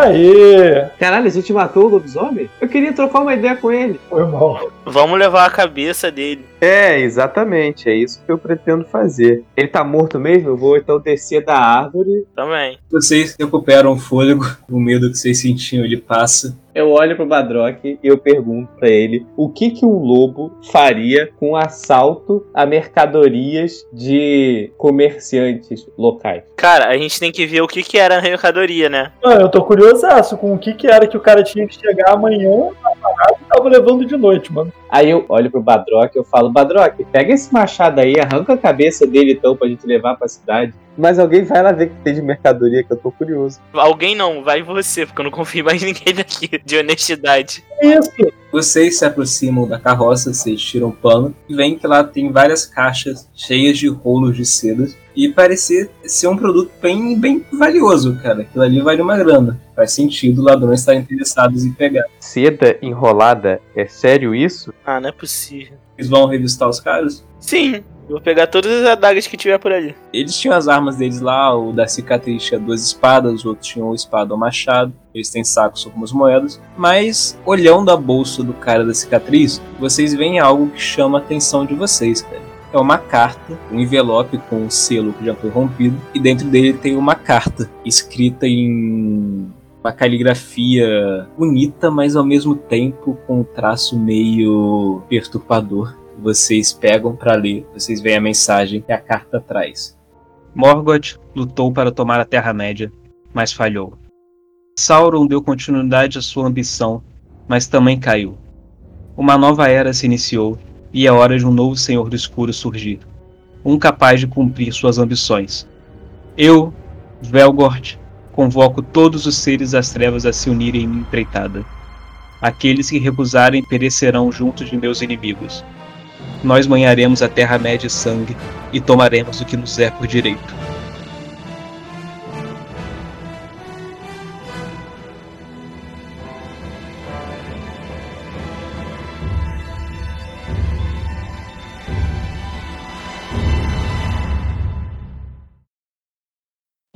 Speaker 3: Aê!
Speaker 2: Caralho, a gente matou o lobisomem? Eu queria trocar uma ideia com ele.
Speaker 3: Foi mal.
Speaker 4: Vamos levar a cabeça dele.
Speaker 2: É, exatamente. É isso que eu pretendo fazer. Ele tá morto mesmo? Eu vou então descer da árvore.
Speaker 4: Também.
Speaker 6: Vocês recuperam o fôlego, o medo que vocês sentiam ele passa.
Speaker 2: Eu olho pro Badrock e eu pergunto pra ele o que que um lobo faria com assalto a mercadorias de comerciantes locais.
Speaker 4: Cara, a gente tem que ver o que, que era a mercadoria, né?
Speaker 3: Mano, eu tô curiosaço com o que que era que o cara tinha que chegar amanhã na parada e tava levando de noite, mano.
Speaker 2: Aí eu olho pro Badrock e eu falo, Badrock, pega esse machado aí, arranca a cabeça dele então pra gente levar pra cidade. Mas alguém vai lá ver o que tem de mercadoria que eu tô curioso.
Speaker 4: Alguém não, vai você, porque eu não confio em mais ninguém daqui, de honestidade.
Speaker 3: Isso!
Speaker 6: Vocês se aproximam da carroça, vocês tiram o pano e veem que lá tem várias caixas cheias de rolos de seda e parecer ser um produto bem, bem valioso, cara. Aquilo ali vale uma grana. Faz sentido ladrões estarem interessados em pegar.
Speaker 2: Seda enrolada, é sério isso?
Speaker 4: Ah, não é possível.
Speaker 6: Eles vão revistar os caras?
Speaker 4: Sim, eu vou pegar todas as adagas que tiver por ali.
Speaker 6: Eles tinham as armas deles lá, o da cicatriz tinha duas espadas, os outros tinham uma espada ou um machado. Eles têm sacos com algumas moedas. Mas, olhando a bolsa do cara da cicatriz, vocês veem algo que chama a atenção de vocês, cara. É uma carta, um envelope com um selo que já foi rompido, e dentro dele tem uma carta escrita em uma caligrafia bonita, mas ao mesmo tempo com um traço meio perturbador. Vocês pegam para ler, vocês veem a mensagem que a carta traz. Morgoth lutou para tomar a Terra-média, mas falhou. Sauron deu continuidade à sua ambição, mas também caiu. Uma nova era se iniciou e é hora de um novo Senhor do Escuro surgir, um capaz de cumprir suas ambições. Eu, Velgort, convoco todos os seres das trevas a se unirem em minha empreitada. Aqueles que recusarem perecerão junto de meus inimigos. Nós banharemos a Terra-média sangue e tomaremos o que nos é por direito.